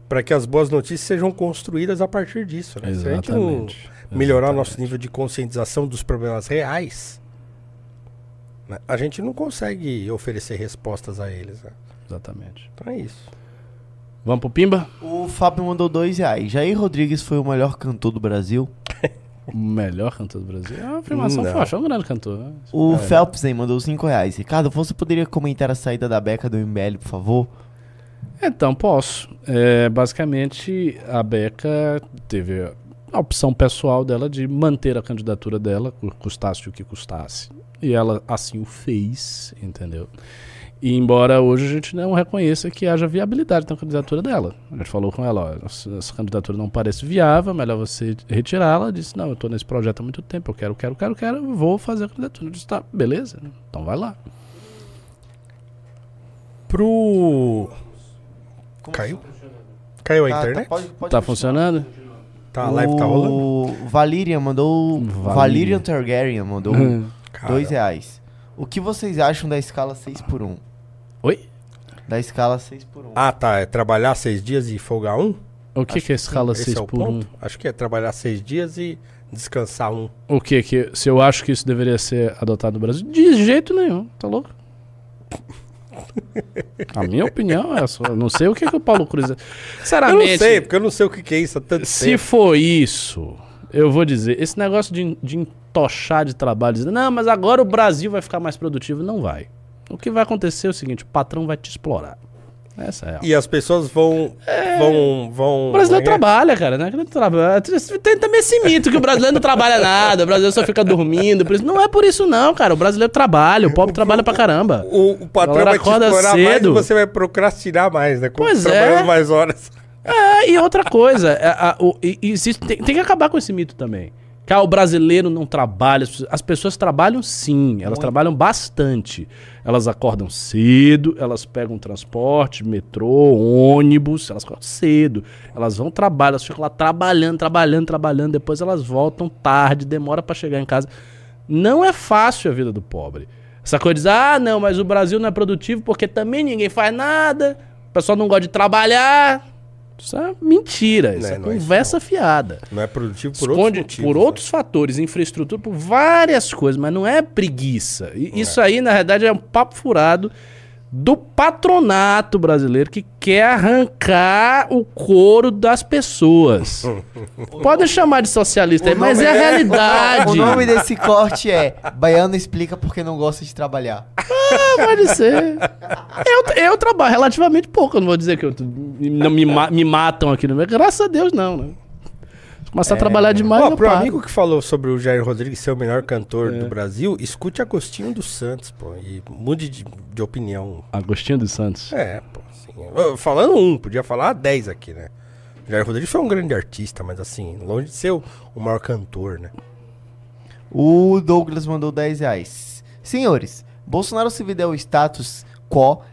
para que as boas notícias sejam construídas a partir disso. Né? Se a gente não Exatamente. melhorar o nosso Exatamente. nível de conscientização dos problemas reais, né, a gente não consegue oferecer respostas a eles. né? Exatamente. Então é isso. Vamos pro Pimba? o Fábio mandou dois reais. Jair Rodrigues foi o melhor cantor do Brasil. <laughs> O melhor cantor do Brasil. É uma afirmação Não. forte, é um grande cantor. né? O É. Phelpsen mandou cinco reais. Ricardo, você poderia comentar a saída da beca do MBL, por favor? Então, posso. É, basicamente, a Beca teve a opção pessoal dela de manter a candidatura dela, cu- custasse o que custasse. E ela assim o fez, entendeu? E embora hoje a gente não reconheça que haja viabilidade na candidatura dela. A gente falou com ela, ó, essa candidatura não parece viável, melhor você retirá-la. Disse, não, eu estou nesse projeto há muito tempo, eu quero, quero, quero, quero, vou fazer a candidatura. Eu disse, tá, beleza, então vai lá. Pro. Caiu? Caiu a Tá, internet? Tá, pode, pode Tá funcionando? Tá, a live tá rolando? O Valirian mandou. Valyrian. Valirian Targaryen mandou <laughs> Cara, dois reais. O que vocês acham da escala 6 por 1 Oi? Da escala 6 por 1 Ah, tá. É trabalhar seis dias e folgar um? O que, Acho que é escala Esse 6 é o por 1? ponto? Acho que é trabalhar seis dias e descansar um. O que que se eu acho que isso deveria ser adotado no Brasil? De jeito nenhum, tá louco? A minha opinião é essa. Eu não sei o que, que o Paulo Cruz. Eu Sinceramente, não sei, porque eu não sei o que, que é isso há tanto se tempo. for isso, eu vou dizer, esse negócio de, de entochar de trabalho, dizendo, não, mas agora o Brasil vai ficar mais produtivo, não vai. O que vai acontecer é o seguinte, o patrão vai te explorar. Essa é a. E as pessoas vão. Vão. vão O brasileiro é é? trabalha, cara, né? Trabalha. Tem também esse mito que o brasileiro não trabalha nada, o brasileiro só fica dormindo. Por isso. Não é por isso, não, cara. O brasileiro trabalha, o pobre trabalha pra caramba. O, o patrão vai te explorar mais e cedo. você vai procrastinar mais, né? Pois é. Mais horas. É, e outra coisa, é, a- o- e- e tem, tem que acabar com esse mito também. Que ah, o brasileiro não trabalha. as pessoas- As pessoas trabalham sim, elas trabalham bastante. Elas acordam cedo, elas pegam transporte, metrô, ônibus, elas acordam cedo. Elas vão trabalhar, elas ficam lá trabalhando, trabalhando, trabalhando. Depois elas voltam tarde, demora pra chegar em casa. Não é fácil a vida do pobre. Essa coisa de dizer, ah, não, mas o Brasil não é produtivo porque também ninguém faz nada, o pessoal não gosta de trabalhar. Isso é mentira, isso Não é- é não é conversa fiada. Não é produtivo por Esconde outros motivos. por né? outros fatores, infraestrutura, por várias coisas, mas não é preguiça. E É. Isso aí, na verdade, é um papo furado do patronato brasileiro que quer arrancar o couro das pessoas. <laughs> Pode chamar de socialista aí, mas é a realidade. <laughs> O nome desse corte é Baiano explica porque não gosta de trabalhar. Ah, pode ser. Eu, eu trabalho relativamente pouco, eu não vou dizer que eu, não me, ma- me matam aqui. Graças a Deus, não, né? Se começar a trabalhar demais, Ó, pro paro. amigo que falou sobre o Jair Rodrigues ser o melhor cantor É. do Brasil, escute Agostinho dos Santos, pô, e mude de, de opinião. Agostinho dos Santos. É, pô, assim, falando um, podia falar dez aqui, né? O Jair Rodrigues foi um grande artista, mas assim, longe de ser o, o maior cantor, né? O Douglas mandou 10 reais. Senhores, Bolsonaro se deu o status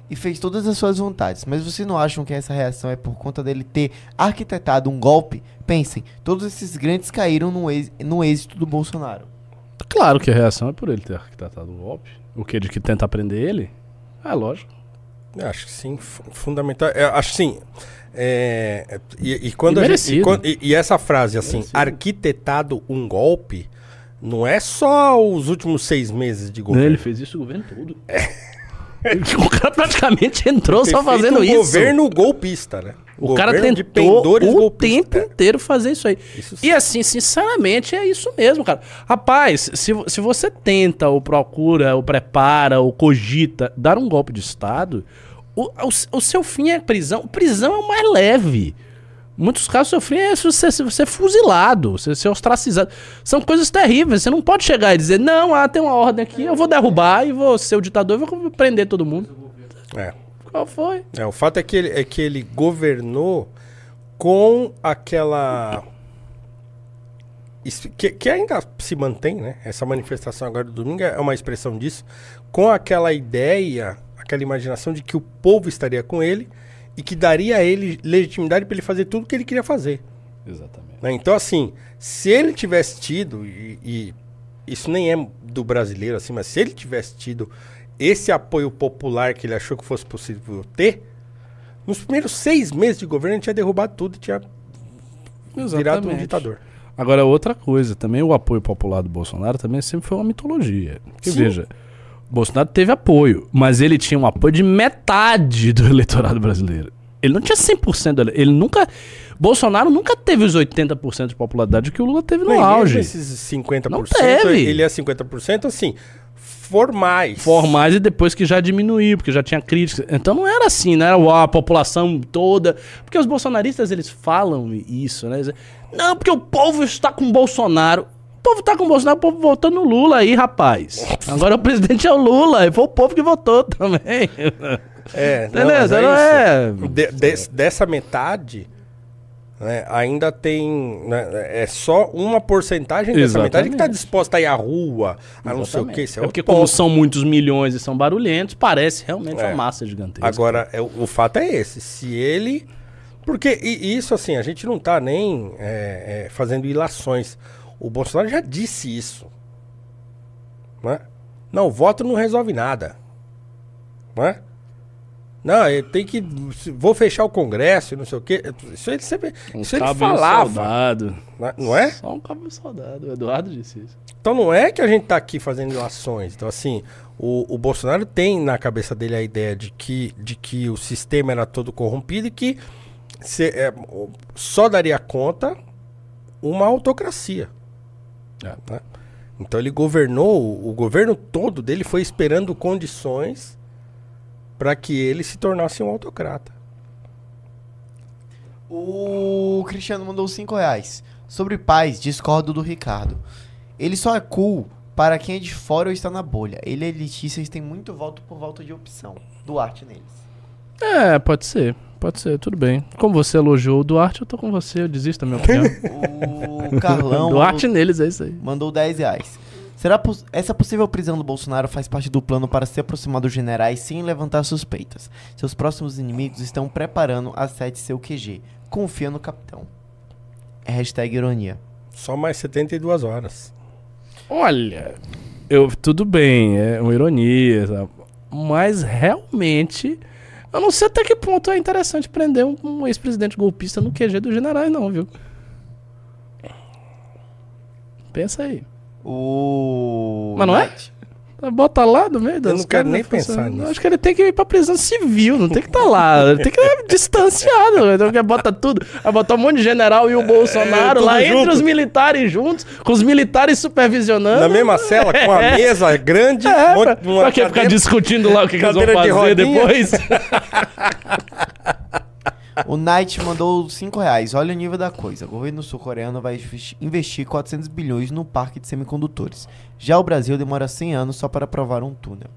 e fez todas as suas vontades, mas vocês não acham que essa reação é por conta dele ter arquitetado um golpe? Pensem, todos esses grandes caíram no, no êxito do Bolsonaro. Claro que a reação é por ele ter arquitetado o golpe. O que? De que tenta prender ele? É lógico. Eu acho que sim, fu- fundamental. Eu acho que sim. É, é, e, e quando E a gente- e, e- essa frase assim, Merecido. arquitetado um golpe, não é só os últimos seis meses de governo. Ele fez isso o governo todo. <laughs> o cara praticamente entrou só fazendo um isso. governo golpista, né? O cara Governo tentou o golpistas. tempo É, inteiro fazer isso aí. Isso. E assim, sinceramente, é isso mesmo, cara. Rapaz, se, se você tenta, ou procura, ou prepara, ou cogita dar um golpe de Estado, o, o, o seu fim é prisão. Prisão é o mais leve. Muitos casos, fim é você ser você fuzilado, você ser ostracizado. São coisas terríveis. Você não pode chegar e dizer, não, ah, tem uma ordem aqui, eu vou derrubar e vou ser o ditador e vou prender todo mundo. É. Qual foi? É, o fato é que, ele, é que ele governou com aquela. Que, que ainda se mantém, né? Essa manifestação agora do domingo é uma expressão disso. Com aquela ideia, aquela imaginação de que o povo estaria com ele e que daria a ele legitimidade para ele fazer tudo o que ele queria fazer. Exatamente. né? Então, assim, se ele tivesse tido, e, e isso nem é do brasileiro, assim, mas se ele tivesse tido esse apoio popular que ele achou que fosse possível ter, nos primeiros seis meses de governo ele tinha derrubado tudo e tinha virado um ditador. Agora, outra coisa, também o apoio popular do Bolsonaro também sempre foi uma mitologia. Sim. veja, Bolsonaro teve apoio, mas ele tinha um apoio de metade do <laughs> eleitorado brasileiro. Ele não tinha 100% do ele- Ele nunca. Bolsonaro nunca teve os 80% de popularidade que o Lula teve no Não, auge. Esses 50%, Não teve. ele é 50%, assim, formais. formais e depois que já diminuiu, porque já tinha críticas. Então não era assim, não era uau, a população toda. Porque os bolsonaristas eles falam isso, né? Não, porque o povo está com o Bolsonaro. O povo está com o Bolsonaro, o povo votou no Lula aí, rapaz. Agora o presidente é o Lula, e foi o povo que votou também. É, Entendeu? mas Então não é-. De- des- dessa metade, né, ainda tem. né, é só uma porcentagem dessa metade que está Exatamente. disposta a ir à rua, a não sei o Exatamente. que. É é porque como são muitos milhões e são barulhentos, parece realmente É. uma massa gigantesca. Agora, é, o o fato é esse. Se ele. Porque e- isso, assim, a gente não tá nem é, é, fazendo ilações. O Bolsonaro já disse isso. Né? Não, voto não resolve nada. Né? Não, ele tem que. Vou fechar o Congresso e não sei o quê. Isso ele sempre. um isso ele falava. soldado. né? Não é? Só um cabo soldado. O Eduardo disse isso. Então não é que a gente tá aqui fazendo ilações. Então, assim, o, o Bolsonaro tem na cabeça dele a ideia de que, de que o sistema era todo corrompido e que se- é, só daria conta uma autocracia. É. né? Então ele governou, o governo todo dele foi esperando condições para que ele se tornasse um autocrata. O Cristiano mandou 5 reais. Sobre paz, discordo do Ricardo. Ele só é cool para quem é de fora ou está na bolha. Ele é elitista e tem muito voto por volta de opção. Duarte neles. É, pode ser. Pode ser, tudo bem. Como você elogiou o Duarte, eu tô com você, eu desisto da minha <laughs> opinião. O Carlão Duarte mandou, neles, é isso aí. mandou 10 reais. Será pos- essa possível prisão do Bolsonaro faz parte do plano para se aproximar dos generais sem levantar suspeitas. Seus próximos inimigos estão preparando a sete seu QG. Confia no capitão. É hashtag ironia. Só mais 72 horas. Olha, eu, tudo bem, é uma ironia, tá? mas realmente eu não sei até que ponto é interessante prender um, um ex-presidente golpista no QG dos generais, não, viu? Pensa aí. O. Mas não é? Bota lá no meio das não quero nem né, pensar nisso. Acho que ele tem que ir pra prisão civil, não tem que estar lá. Ele tem que estar distanciado. Então, que bota tudo. Vai botar um monte de general e o Bolsonaro tudo lá junto. entre os militares juntos, com os militares supervisionando. Na mesma cela, com a <laughs> mesa grande, É, um monte- pra, pra que ficar discutindo lá o que, que eles vão de fazer rodinha. depois? <laughs> <laughs> O Knight mandou 5 reais. Olha o nível da coisa. O governo sul-coreano vai investi- investir 400 bilhões no parque de semicondutores. Já o Brasil demora 100 anos só para aprovar um túnel.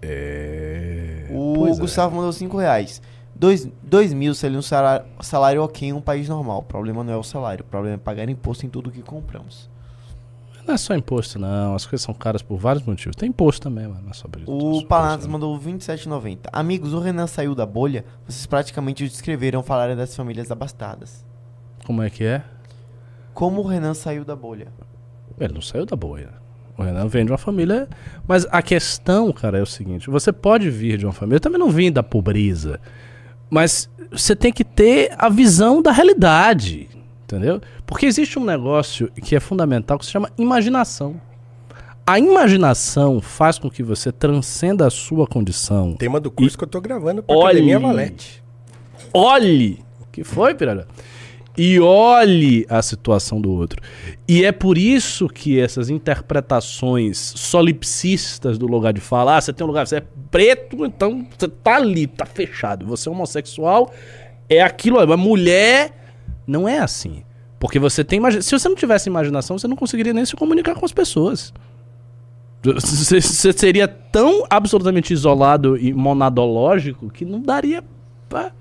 É. O pois é. Gustavo mandou 5 reais. 2 mil seria um salário, salário ok em um país normal. O problema não é o salário. O problema é pagar imposto em tudo que compramos. Não é só imposto, não. As coisas são caras por vários motivos. Tem imposto também, mano. Não é só por isso. O Paladas isso, mandou 27,90. Amigos, o Renan saiu da bolha. Vocês praticamente descreveram falarem das famílias abastadas. Como é que é? Como o Renan saiu da bolha? Ele não saiu da bolha. O Renan vem de uma família. Mas a questão, cara, é o seguinte: você pode vir de uma família. Eu também não vim da pobreza. Mas você tem que ter a visão da realidade. Entendeu? Porque existe um negócio que é fundamental que se chama imaginação. A imaginação faz com que você transcenda a sua condição. Tema do curso que eu tô gravando pra Olhe. Academia Valete. olhe. O que foi, Piralha? E olhe a situação do outro. E é por isso que essas interpretações solipsistas do lugar de falar, ah, você tem um lugar, você é preto, então você tá ali, tá fechado. Você é homossexual, é aquilo, é uma mulher. Não é assim. Porque você tem imaginação. Se você não tivesse imaginação, você não conseguiria nem se comunicar com as pessoas. Você seria tão absolutamente isolado e monadológico que não daria pra.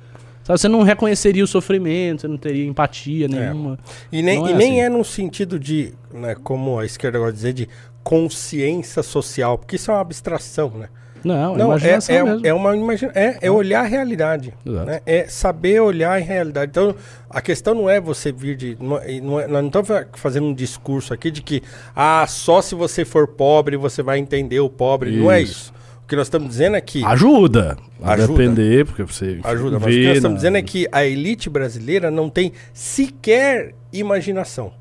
Sabe, você não reconheceria o sofrimento, você não teria empatia nenhuma. E nem, Não e é nem assim. é num sentido de, né, como a esquerda gosta de dizer, de consciência social, porque isso é uma abstração, né? Não, é Não, é, imaginação é, mesmo. é uma imagina é, é olhar a realidade. Né? É saber olhar a realidade. Então, a questão não é você vir de. Não, é- não é- nós não estamos fa- fazendo um discurso aqui de que ah, só se você for pobre você vai entender o pobre. Não é Isso. isso. O que nós estamos dizendo é que. Ajuda. A Ajuda. depender, porque você. Ajuda, mas o que nós estamos dizendo é que a elite brasileira não tem sequer imaginação.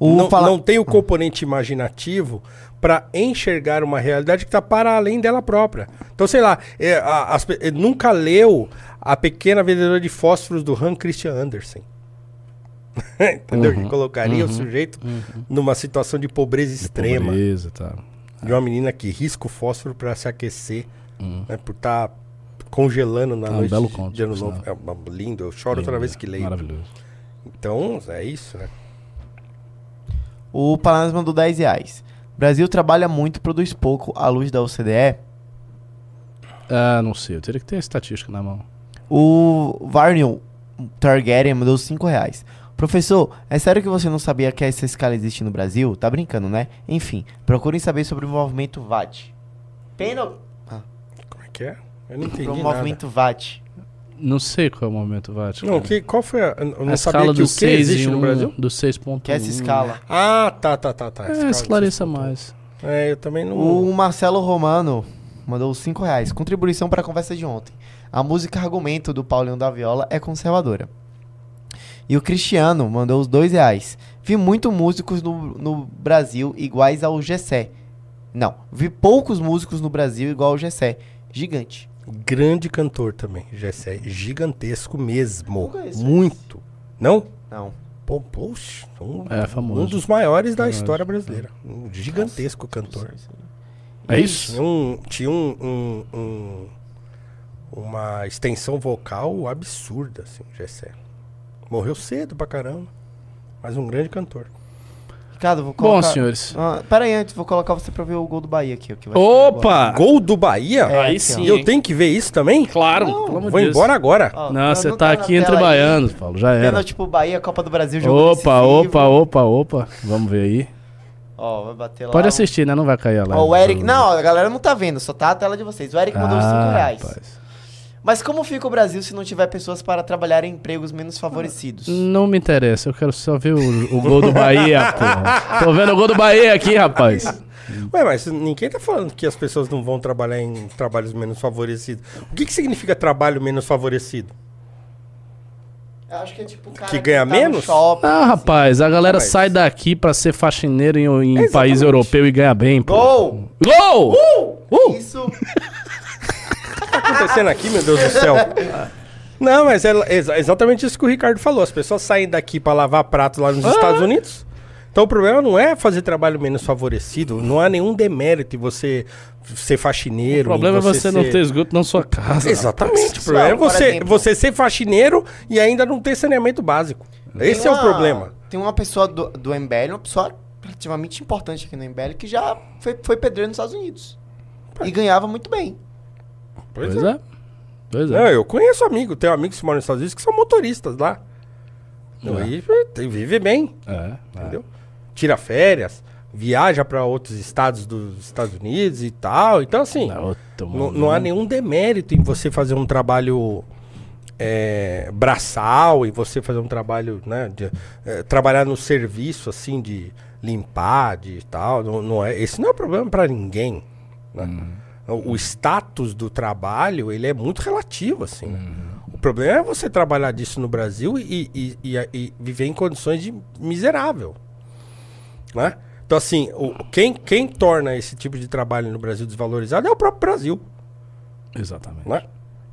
O não, não tem o componente imaginativo para enxergar uma realidade que está para além dela própria. Então, sei lá, é, a- as é, nunca leu A Pequena Vendedora de Fósforos do Han Christian Andersen. <laughs> Entendeu? Uhum, que colocaria uhum, o sujeito uhum. numa situação de pobreza De extrema. pobreza tal. De uma menina que risca o fósforo para se aquecer, Uhum. né, por estar congelando na um noite belo de, conto, de ano novo. É lindo, eu choro toda Lindo, vez que leio. Maravilhoso. Então, é isso, né? O Palanas mandou 10 reais. Brasil trabalha muito e produz pouco à luz da OCDE. Ah, não sei. Eu teria que ter a estatística na mão. O Varnion Targaryen mandou 5 reais. Professor, é sério que você não sabia que essa escala existe no Brasil? Tá brincando, né? Enfim, procurem saber sobre o movimento VAT. Peno... Como é que é? Eu não entendi o nada. movimento VAT. Não sei qual é o momento VAT. Não, que, qual foi a... Eu não a sabia escala que o do que 6 existe no 1, Brasil? do 6.1. Que é essa escala. Ah, tá, tá, tá, tá. É, esclareça mais. É, eu também não... O Marcelo Romano mandou 5 reais. Contribuição para a conversa de ontem. A música Argumento do Paulinho da Viola é conservadora. E o Cristiano mandou os 2 reais. Vi muito músicos no, no Brasil iguais ao Gessé. Não, vi poucos músicos no Brasil igual ao Gessé. Gigante. Grande cantor também, Gessé. Gigantesco mesmo. Conheço Muito. Não? Não. Pô, poxa, um, É, famoso. um dos maiores da Famoso. história brasileira. Um gigantesco cantor. É isso? Tinha um, tinha um, um, um, uma extensão vocal absurda, assim, Gessé. Morreu cedo pra caramba, mas um grande cantor. Ricardo, vou Bom, colocar... senhores. Ah, pera aí, antes, vou colocar você pra ver o gol do Bahia aqui. ó, que vai ser agora. Opa! Gol do Bahia? É, Aí aqui, sim. ó. Eu hein? tenho que ver isso também? Claro, Não, Vou de Deus. embora agora. Ó, Não, você tá na aqui entre aí. baianos, Paulo. Já era. Pênalti pro Bahia, Copa do Brasil, jogo Opa, decisivo. opa, opa, opa. Vamos ver aí. Ó, vai bater lá. Pode assistir, né? Não vai cair a live. Ó, o Eric... Não, a galera não tá vendo, só tá a tela de vocês. O Eric mandou os 5 Ah, reais. rapaz. Mas como fica o Brasil se não tiver pessoas para trabalhar em empregos menos favorecidos? Não me interessa, eu quero só ver o, o gol do Bahia, <laughs> porra. Tô vendo o gol do Bahia aqui, rapaz. Ué, mas ninguém tá falando que as pessoas não vão trabalhar em trabalhos menos favorecidos. O que, que significa trabalho menos favorecido? Eu acho que é tipo cara Que ganha tá no menos? shopping, Ah, assim. rapaz, a galera Mas- sai daqui pra ser faxineiro em, em país europeu e ganha bem, pô. Gol! Gol! Uh! Isso. O que tá acontecendo aqui, meu Deus do céu? <laughs> Não, mas é exa- exatamente isso que o Ricardo falou. As pessoas saem daqui pra lavar prato lá nos Ah. Estados Unidos. Então o problema não é fazer trabalho menos favorecido. Não há nenhum demérito em você ser faxineiro. O problema é em você não ser- ter esgoto na sua casa. Exatamente. O problema é Não, por você, exemplo- você ser faxineiro e ainda não ter saneamento básico. Esse é o uma- problema. Tem uma pessoa do, do MBL, uma pessoa relativamente importante aqui no MBL, que já foi, foi pedreiro nos Estados Unidos. E ganhava muito bem. Pois é. Pois Não, é. eu conheço amigo, tenho amigos que moram nos Estados Unidos que são motoristas lá. É. E tem- vive bem, É, é. entendeu? Tira férias, viaja para outros estados dos Estados Unidos e tal. Então, assim, Não, não, há nenhum demérito em você fazer um trabalho é, braçal, em você fazer um trabalho, né, de, é, trabalhar no serviço, assim, de limpar, de tal. Não, não é, esse não é problema para ninguém, né? O, o status do trabalho, ele é muito relativo, assim. né? O problema é você trabalhar disso no Brasil e, e- e- e viver em condições de miserável, né? Então, assim, o, quem, quem torna esse tipo de trabalho no Brasil desvalorizado é o próprio Brasil, Exatamente. né?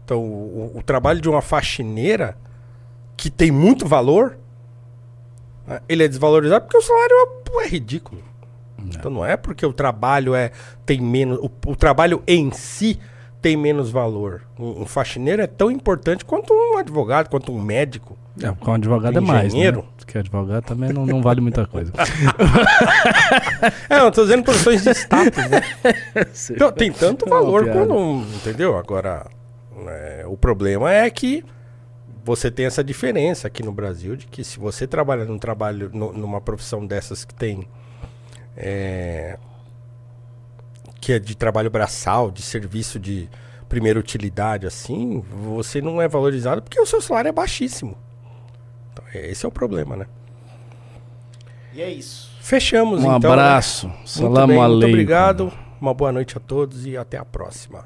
Então, o, o trabalho de uma faxineira que tem muito valor, né, ele é desvalorizado porque o salário é, é ridículo. Então não é porque o trabalho é tem menos, o, o trabalho em si tem menos valor. Um, um faxineiro é tão importante quanto um advogado, quanto um médico. É, com advogado é mais, né? Engenheiro. Porque advogado também não, não vale muita coisa. <laughs> É, eu tô dizendo posições de status, né? <laughs> Então, tem tanto É valor quando, um- entendeu? Agora, é, o problema é que você tem essa diferença aqui no Brasil de que se você trabalha num trabalho, nu- numa profissão dessas que tem é, que é de trabalho braçal, de serviço de primeira utilidade, assim, você não é valorizado porque o seu salário é baixíssimo. Então, esse é o problema, né? E é isso. Fechamos, Um então. né? abraço. Muito Salam bem, muito aleikum. obrigado. Uma boa noite a todos e até a próxima.